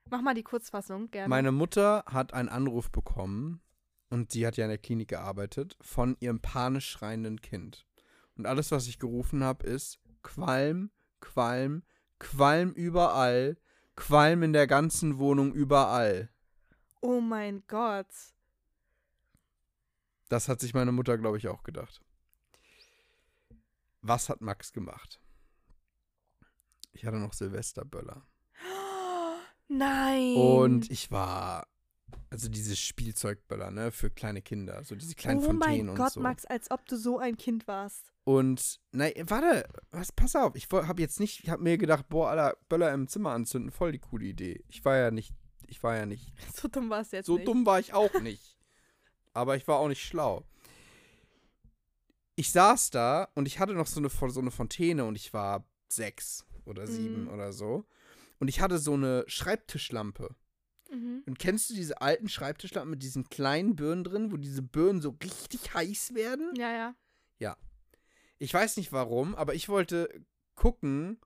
Mach mal die Kurzfassung, gerne. Meine Mutter hat einen Anruf bekommen und sie hat ja in der Klinik gearbeitet von ihrem panisch schreienden Kind. Und alles, was ich gerufen habe, ist Qualm, Qualm, Qualm überall, Qualm in der ganzen Wohnung überall. Oh mein Gott. Das hat sich meine Mutter, glaube ich, auch gedacht. Was hat Max gemacht? Ich hatte noch Silvesterböller. <gasps> Nein. Und ich war, also diese Spielzeugböller, ne, für kleine Kinder, so diese kleinen oh Fontänen mein und Gott, so. Max, als ob du so ein Kind warst. Und, nein, warte, was, pass auf, ich habe jetzt nicht, ich habe mir gedacht, boah, Alter, Böller im Zimmer anzünden, voll die coole Idee. Ich war ja nicht, ich war ja nicht, <laughs> So dumm warst du jetzt so nicht. dumm war ich auch <laughs> nicht. Aber ich war auch nicht schlau. Ich saß da und ich hatte noch so eine, so eine Fontäne und ich war sechs oder sieben Mhm. oder so. Und ich hatte so eine Schreibtischlampe. Mhm. Und kennst du diese alten Schreibtischlampen mit diesen kleinen Birnen drin, wo diese Birnen so richtig heiß werden? Ja, ja. Ich weiß nicht warum, aber ich wollte gucken.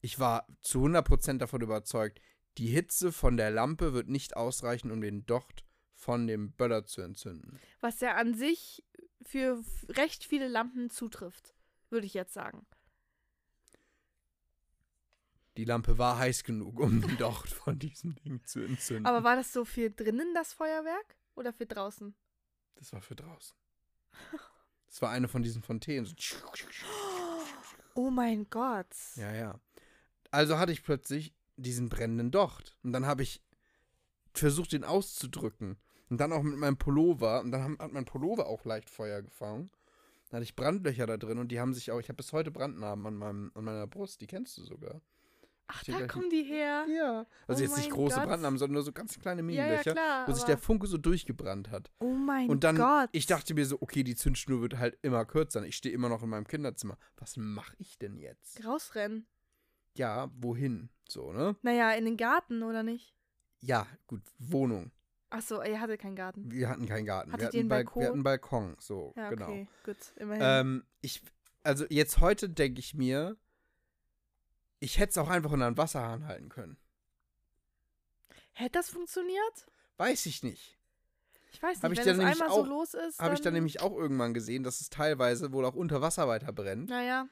Ich war zu 100% davon überzeugt, die Hitze von der Lampe wird nicht ausreichen, um den Docht von dem Böller zu entzünden. Was ja an sich für recht viele Lampen zutrifft, würde ich jetzt sagen. Die Lampe war heiß genug, um den Docht von diesem Ding zu entzünden. Aber war das so für drinnen das Feuerwerk oder für draußen? das war für draußen. Das war eine von diesen Fontänen. <gasps> Oh mein Gott. Ja, ja. Also hatte ich plötzlich diesen brennenden Docht. Und dann habe ich versucht, den auszudrücken. Und dann auch mit meinem Pullover. Und dann hat mein Pullover auch leicht Feuer gefangen. Dann hatte ich Brandlöcher da drin und die haben sich auch, ich habe bis heute Brandnarben an, meinem, an meiner Brust, die kennst du sogar. Ach, da gleich kommen die her. Ja. Also Oh jetzt nicht große Gott. Brandnarben, sondern nur so ganz kleine Ja, ja, Minilöcher, klar. wo sich der Funke so durchgebrannt hat. oh mein und dann, Gott. ich dachte mir so, okay, die Zündschnur wird halt immer kürzer. Ich stehe immer noch in meinem Kinderzimmer. Was mache ich denn jetzt? Rausrennen. Ja, wohin? So, ne? Naja, in den Garten, oder nicht? Ja, gut, Wohnung. Achso, ihr hattet keinen Garten. Wir hatten keinen Garten. Hattet wir, hatten ihr einen Balk- Balkon? wir hatten einen Balkon, so, Ja, genau. okay, gut. Immerhin. Ähm, ich, also jetzt heute denke ich mir, ich hätte es auch einfach unter einen Wasserhahn halten können. Hätte das funktioniert? Weiß ich nicht. Ich weiß nicht, Hab ich wenn das einmal so auch- los ist. Habe ich dann nämlich auch irgendwann gesehen, dass es teilweise wohl auch unter Wasser weiter brennt. Naja,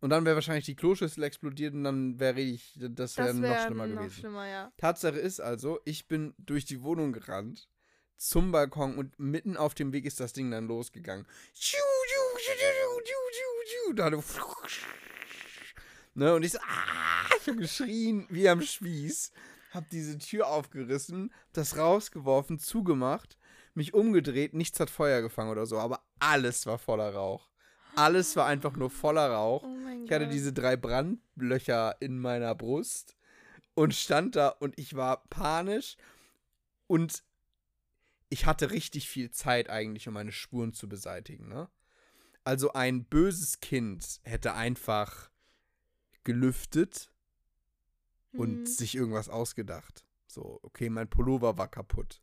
Und dann wäre wahrscheinlich die Kloschüssel explodiert und dann wäre ich, das wäre das noch schlimmer noch gewesen. schlimmer, ja. Tatsache ist also, ich bin durch die Wohnung gerannt zum Balkon und mitten auf dem Weg ist das Ding dann losgegangen. Da ne, und ich so, ah, ich <laughs> hab geschrien wie am Spieß, hab diese Tür aufgerissen, das rausgeworfen, zugemacht, mich umgedreht, nichts hat Feuer gefangen oder so, aber alles war voller Rauch. Alles war einfach nur voller Rauch. Oh Ich hatte diese drei Brandlöcher in meiner Brust und stand da und ich war panisch und ich hatte richtig viel Zeit eigentlich, um meine Spuren zu beseitigen. Ne? Also ein böses Kind hätte einfach gelüftet und Mhm. sich irgendwas ausgedacht. So, okay, mein Pullover war kaputt.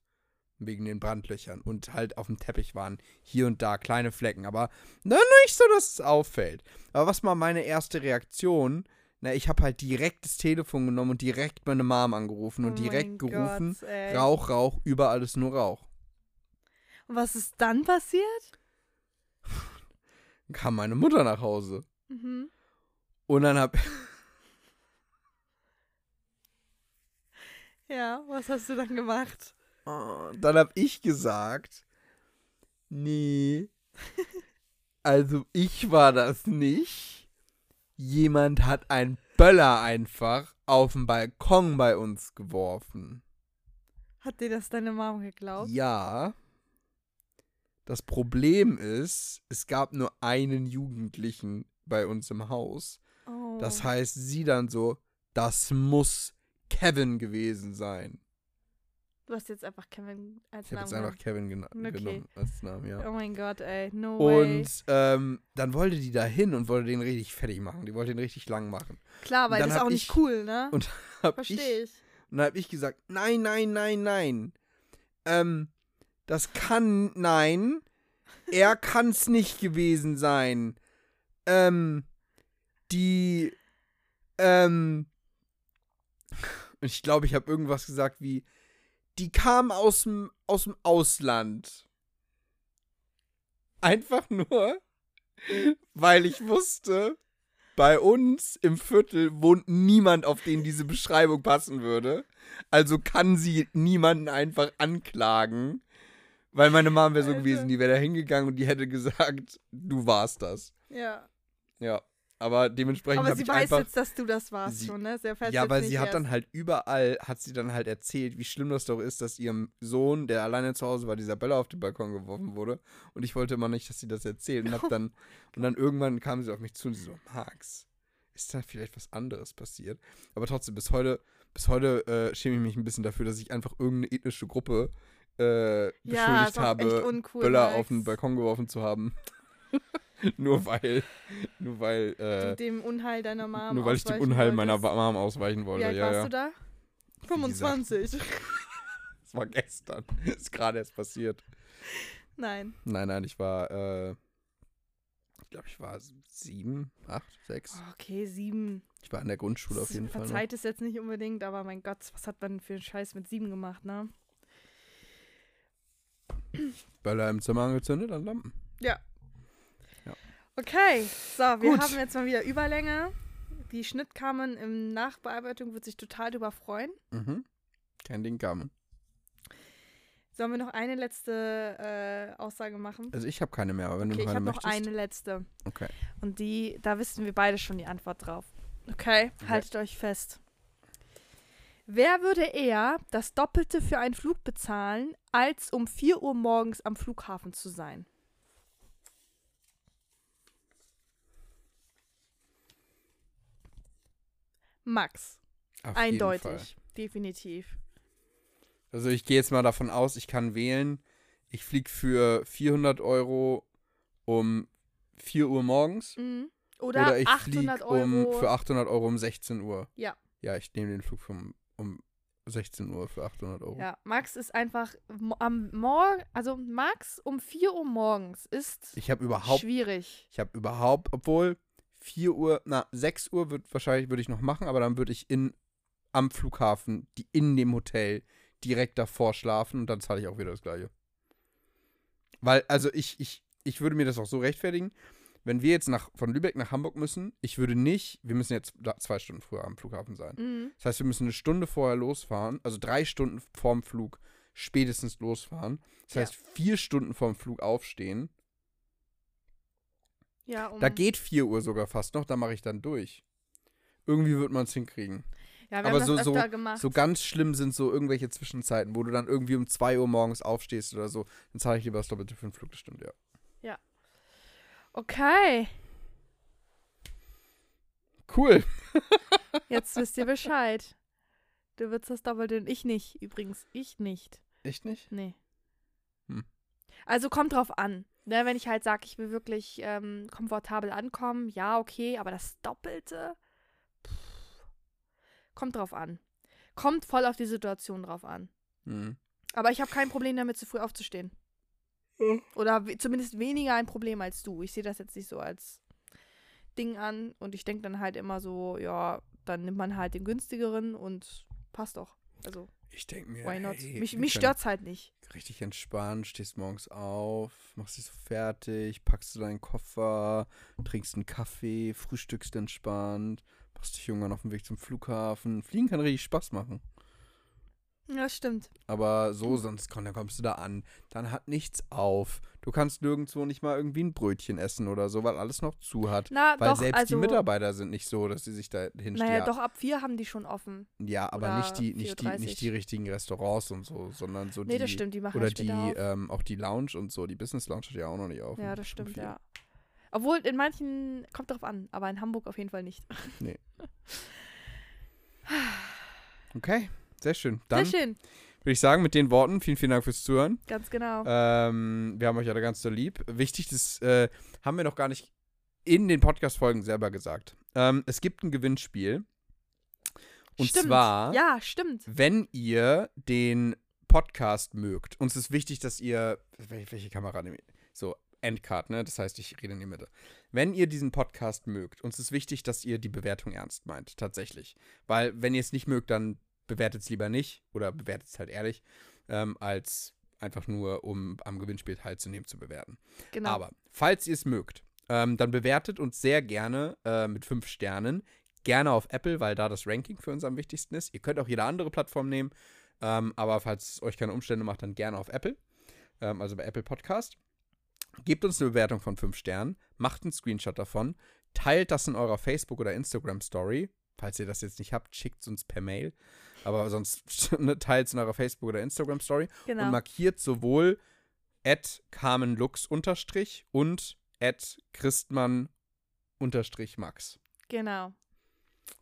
Wegen den Brandlöchern. Und halt auf dem Teppich waren hier und da kleine Flecken. Aber na, nicht so, dass es auffällt. Aber was war meine erste Reaktion? Na, ich habe halt direkt das Telefon genommen und direkt meine Mom angerufen und Oh direkt gerufen. Gott. Rauch, Rauch, überall ist nur Rauch. Und was ist dann passiert? Kam meine Mutter nach Hause. Mhm. Und dann hab. <laughs> Ja, was hast du dann gemacht? Oh, dann hab ich gesagt, nee, <laughs> also ich war das nicht. Jemand hat einen Böller einfach auf den Balkon bei uns geworfen. Hat dir das deine Mom geglaubt? Ja. Das Problem ist, es gab nur einen Jugendlichen bei uns im Haus. Oh. Das heißt, sie dann so, das muss Kevin gewesen sein. du hast jetzt einfach Kevin als Ich habe Namen jetzt einfach. Kevin gena Okay. genommen als Namen, ja. Oh mein Gott, ey. No way. Und ähm, dann wollte die da hin und wollte den richtig fertig machen. Die wollte den richtig lang machen. Klar, weil das ist auch nicht ich- cool, ne? <laughs> und Hab ich, Verstehe ich. und dann hab ich gesagt, nein, nein, nein, nein. Ähm, das kann, nein. Er kann's nicht gewesen sein. Ähm, die, ähm, und ich glaube, ich habe irgendwas gesagt wie, die kam aus dem aus dem Ausland. Einfach nur, weil ich wusste, Bei uns im Viertel wohnt niemand, auf den diese Beschreibung passen würde. Also kann sie niemanden einfach anklagen. Weil meine Mom wäre so gewesen, die wäre da hingegangen und die hätte gesagt, du warst das. Ja. Ja. Aber dementsprechend Aber sie weiß jetzt, dass du das warst Sie- schon, ne? Sie erfährt's Ja, weil sie hat erst. dann halt überall, hat sie dann halt erzählt, wie schlimm das doch ist, dass ihrem Sohn, der alleine zu Hause war, dieser Bälle auf den Balkon geworfen wurde. Und ich wollte immer nicht, dass sie das erzählt. Und, hab dann, <laughs> und dann irgendwann kam sie auf mich zu und sie so, Max, ist da vielleicht was anderes passiert? Aber trotzdem, bis heute, bis heute äh, schäme ich mich ein bisschen dafür, dass ich einfach irgendeine ethnische Gruppe äh, ja, beschuldigt echt habe, uncool, Böller Max. auf den Balkon geworfen zu haben. <laughs> <laughs> nur weil, nur weil, Du äh, dem Unheil deiner Mom nur weil ich dem Unheil meiner wolltest. Mom ausweichen Wie wollte. alt ja, warst ja. du da? gesagt. 25. Das <laughs> war gestern. Ist gerade erst passiert. Nein. Nein, nein, ich war, äh, ich glaube, ich war sieben, acht, sechs. Okay, sieben. Ich war in der Grundschule auf Das jeden Fall. Verzeiht es jetzt nicht unbedingt, aber mein Gott, was hat man für einen Scheiß mit sieben gemacht, ne? Böller im Zimmer angezündet an Lampen. Ja. Okay, so, wir Gut. haben jetzt mal wieder Überlänge. Die Schnittkammern im Nachbearbeitung wird sich total drüber freuen. Mhm. Kein Ding kam. Sollen wir noch eine letzte äh, Aussage machen? Also ich habe keine mehr, aber wenn Okay, du noch ich eine habe noch möchtest. eine letzte. Okay. Und die, da wissen wir beide schon die Antwort drauf. Okay, Okay. haltet euch fest. Wer würde eher das Doppelte für einen Flug bezahlen, als um 4 Uhr morgens am Flughafen zu sein? Max. Auf Eindeutig. Definitiv. Also ich gehe jetzt mal davon aus, ich kann wählen. Ich fliege für 400 Euro um 4 Uhr morgens. Mhm. Oder, Oder, ich 800 fliege Euro. um, für 800 Euro um 16 Uhr. Ja. Ja, ich nehme den Flug vom, um 16 Uhr für 800 Euro. ja, Max ist einfach am Morgen, also Max um 4 Uhr morgens ist Ich habe überhaupt schwierig. Ich habe überhaupt, obwohl 4 Uhr, na, 6 Uhr wird wahrscheinlich würde ich noch machen, aber dann würde ich in am Flughafen, die in dem Hotel direkt davor schlafen und dann zahle ich auch wieder das gleiche. Weil, also ich, ich, ich würde mir das auch so rechtfertigen, wenn wir jetzt nach, von Lübeck nach Hamburg müssen, ich würde nicht, wir müssen jetzt zwei Stunden früher am Flughafen sein. Mhm. Das heißt, wir müssen eine Stunde vorher losfahren, also drei Stunden vorm Flug spätestens losfahren. Das Ja. heißt, vier Stunden vorm Flug aufstehen. Ja, um, Da geht 4 Uhr sogar fast noch, da mache ich dann durch. Irgendwie wird man es hinkriegen. ja, wir aber haben so- das so- öfter gemacht. So ganz schlimm sind so irgendwelche Zwischenzeiten, wo du dann irgendwie um 2 Uhr morgens aufstehst oder so. Dann zahle ich lieber das Doppelte für den Flug, das stimmt, ja. Okay, Cool. <laughs> jetzt wisst ihr Bescheid. Du willst das Doppelte und ich nicht. Übrigens, ich nicht. Echt nicht? Nee. Hm. Also kommt drauf an. Ne, wenn ich halt sage, ich will wirklich ähm, komfortabel ankommen, ja, okay, aber das Doppelte, pff, kommt drauf an. Kommt voll auf die Situation drauf an. Hm. Aber ich habe kein Problem damit, zu früh aufzustehen. Oder we- zumindest weniger ein Problem als du. Ich sehe das jetzt nicht so als Ding an und ich denke dann halt immer so, ja, dann nimmt man halt den günstigeren und passt doch. Also, Ich denke mir, why not? hey, mich mich können stört's halt nicht. Richtig entspannt, stehst morgens auf, machst dich so fertig, packst du deinen Koffer, trinkst einen Kaffee, frühstückst entspannt, machst dich irgendwann auf den Weg zum Flughafen. Fliegen kann richtig Spaß machen. Ja, stimmt. Aber so, sonst komm, dann kommst du da an. Dann hat nichts auf. Du kannst nirgendwo nicht mal irgendwie ein Brötchen essen oder so, weil alles noch zu hat. Na, Weil doch, selbst also, die Mitarbeiter sind nicht so, dass sie sich da hinstellen. naja, ja, doch ab vier haben die schon offen. ja, aber oder nicht die, nicht, die, 4.30 nicht die richtigen Restaurants und so, sondern so Nee, die. das stimmt, die machen Oder die, ähm, auch die Lounge und so, die Business Lounge hat ja auch noch nicht auf. Ja, das stimmt, ja. Obwohl, in manchen, kommt drauf an, aber in Hamburg auf jeden Fall nicht. <laughs> Okay, sehr schön. Dann Sehr schön, würde ich sagen, mit den Worten, vielen, vielen Dank fürs Zuhören. ganz genau. Ähm, wir haben euch alle ganz so lieb. Wichtig, das äh, haben wir noch gar nicht in den Podcast-Folgen selber gesagt. Ähm, es gibt ein Gewinnspiel. Und stimmt. zwar, Ja, stimmt. wenn ihr den Podcast mögt, uns ist wichtig, dass ihr, welche, welche Kamera nehme ich? So, Endcard, ne? Das heißt, ich rede in die Mitte. Wenn ihr diesen Podcast mögt, uns ist wichtig, dass ihr die Bewertung ernst meint, tatsächlich. Weil, wenn ihr es nicht mögt, dann bewertet es lieber nicht oder bewertet es halt ehrlich, ähm, als einfach nur, um am Gewinnspiel teilzunehmen, zu bewerten. Genau. Aber falls ihr es mögt ähm, dann bewertet uns sehr gerne äh, mit fünf Sternen. Gerne auf Apple, weil da das Ranking für uns am wichtigsten ist. Ihr könnt auch jede andere Plattform nehmen, ähm, aber falls es euch keine Umstände macht, dann gerne auf Apple. Ähm, also bei Apple Podcast. Gebt uns eine Bewertung von fünf Sternen, macht einen Screenshot davon, teilt das in eurer Facebook- oder Instagram-Story. Falls ihr das jetzt nicht habt, schickt es uns per Mail. Aber sonst <laughs> ne, teilt es in eurer Facebook- oder Instagram-Story Genau. und markiert sowohl at carmenlux unterstrich und at christmann unterstrich max. Genau.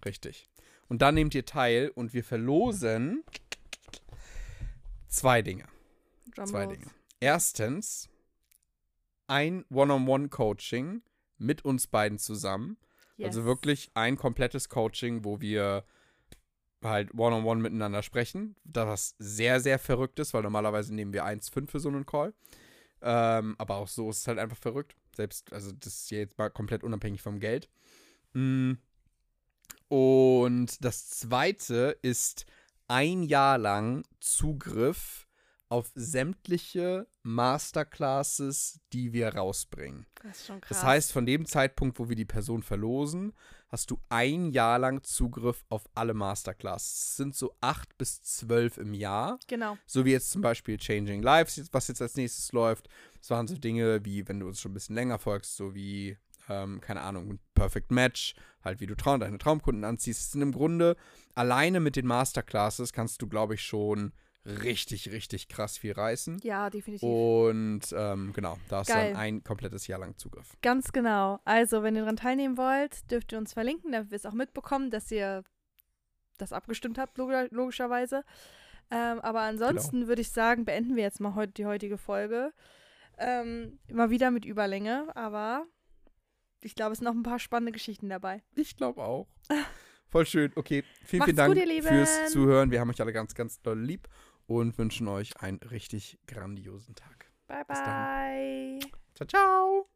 Richtig. Und dann nehmt ihr teil und wir verlosen zwei Dinge. Zwei Drumrolls. Dinge. Erstens ein One-on-One-Coaching mit uns beiden zusammen. Also Yes. wirklich ein komplettes Coaching, wo wir halt One-on-One miteinander sprechen. Das was sehr, sehr verrückt ist, weil normalerweise nehmen wir 1,5 für so einen Call. Ähm, aber auch so ist es halt einfach verrückt. Selbst, also das ist jetzt mal komplett unabhängig vom Geld. Mm. Und das zweite ist ein Jahr lang Zugriff auf sämtliche Masterclasses, die wir rausbringen. Das ist schon krass. Das heißt, von dem Zeitpunkt, wo wir die Person verlosen, hast du ein Jahr lang Zugriff auf alle Masterclasses. Es sind so acht bis zwölf im Jahr. Genau. So wie jetzt zum Beispiel Changing Lives, was jetzt als nächstes läuft. Es waren so Dinge wie, wenn du uns schon ein bisschen länger folgst, so wie, ähm, keine Ahnung, Perfect Match, halt wie du Traum, deine Traumkunden anziehst. Es sind im Grunde alleine mit den Masterclasses kannst du, glaube ich, schon richtig, richtig krass viel reißen. Ja, definitiv. Und ähm, genau, da hast du dann ein komplettes Jahr lang Zugriff. Ganz genau. Also, wenn ihr daran teilnehmen wollt, dürft ihr uns verlinken, damit wir es auch mitbekommen, dass ihr das abgestimmt habt, log logischerweise. Ähm, aber ansonsten Genau. würde ich sagen, beenden wir jetzt mal heute die heutige Folge. Ähm, mal wieder mit Überlänge, aber ich glaube, es sind noch ein paar spannende Geschichten dabei. Ich glaube auch. Voll schön. Okay, vielen, Macht's vielen Dank gut, fürs Zuhören. Wir haben euch alle ganz, ganz doll lieb und wünschen euch einen richtig grandiosen Tag. Bye, Bis dann. bye. Ciao, ciao.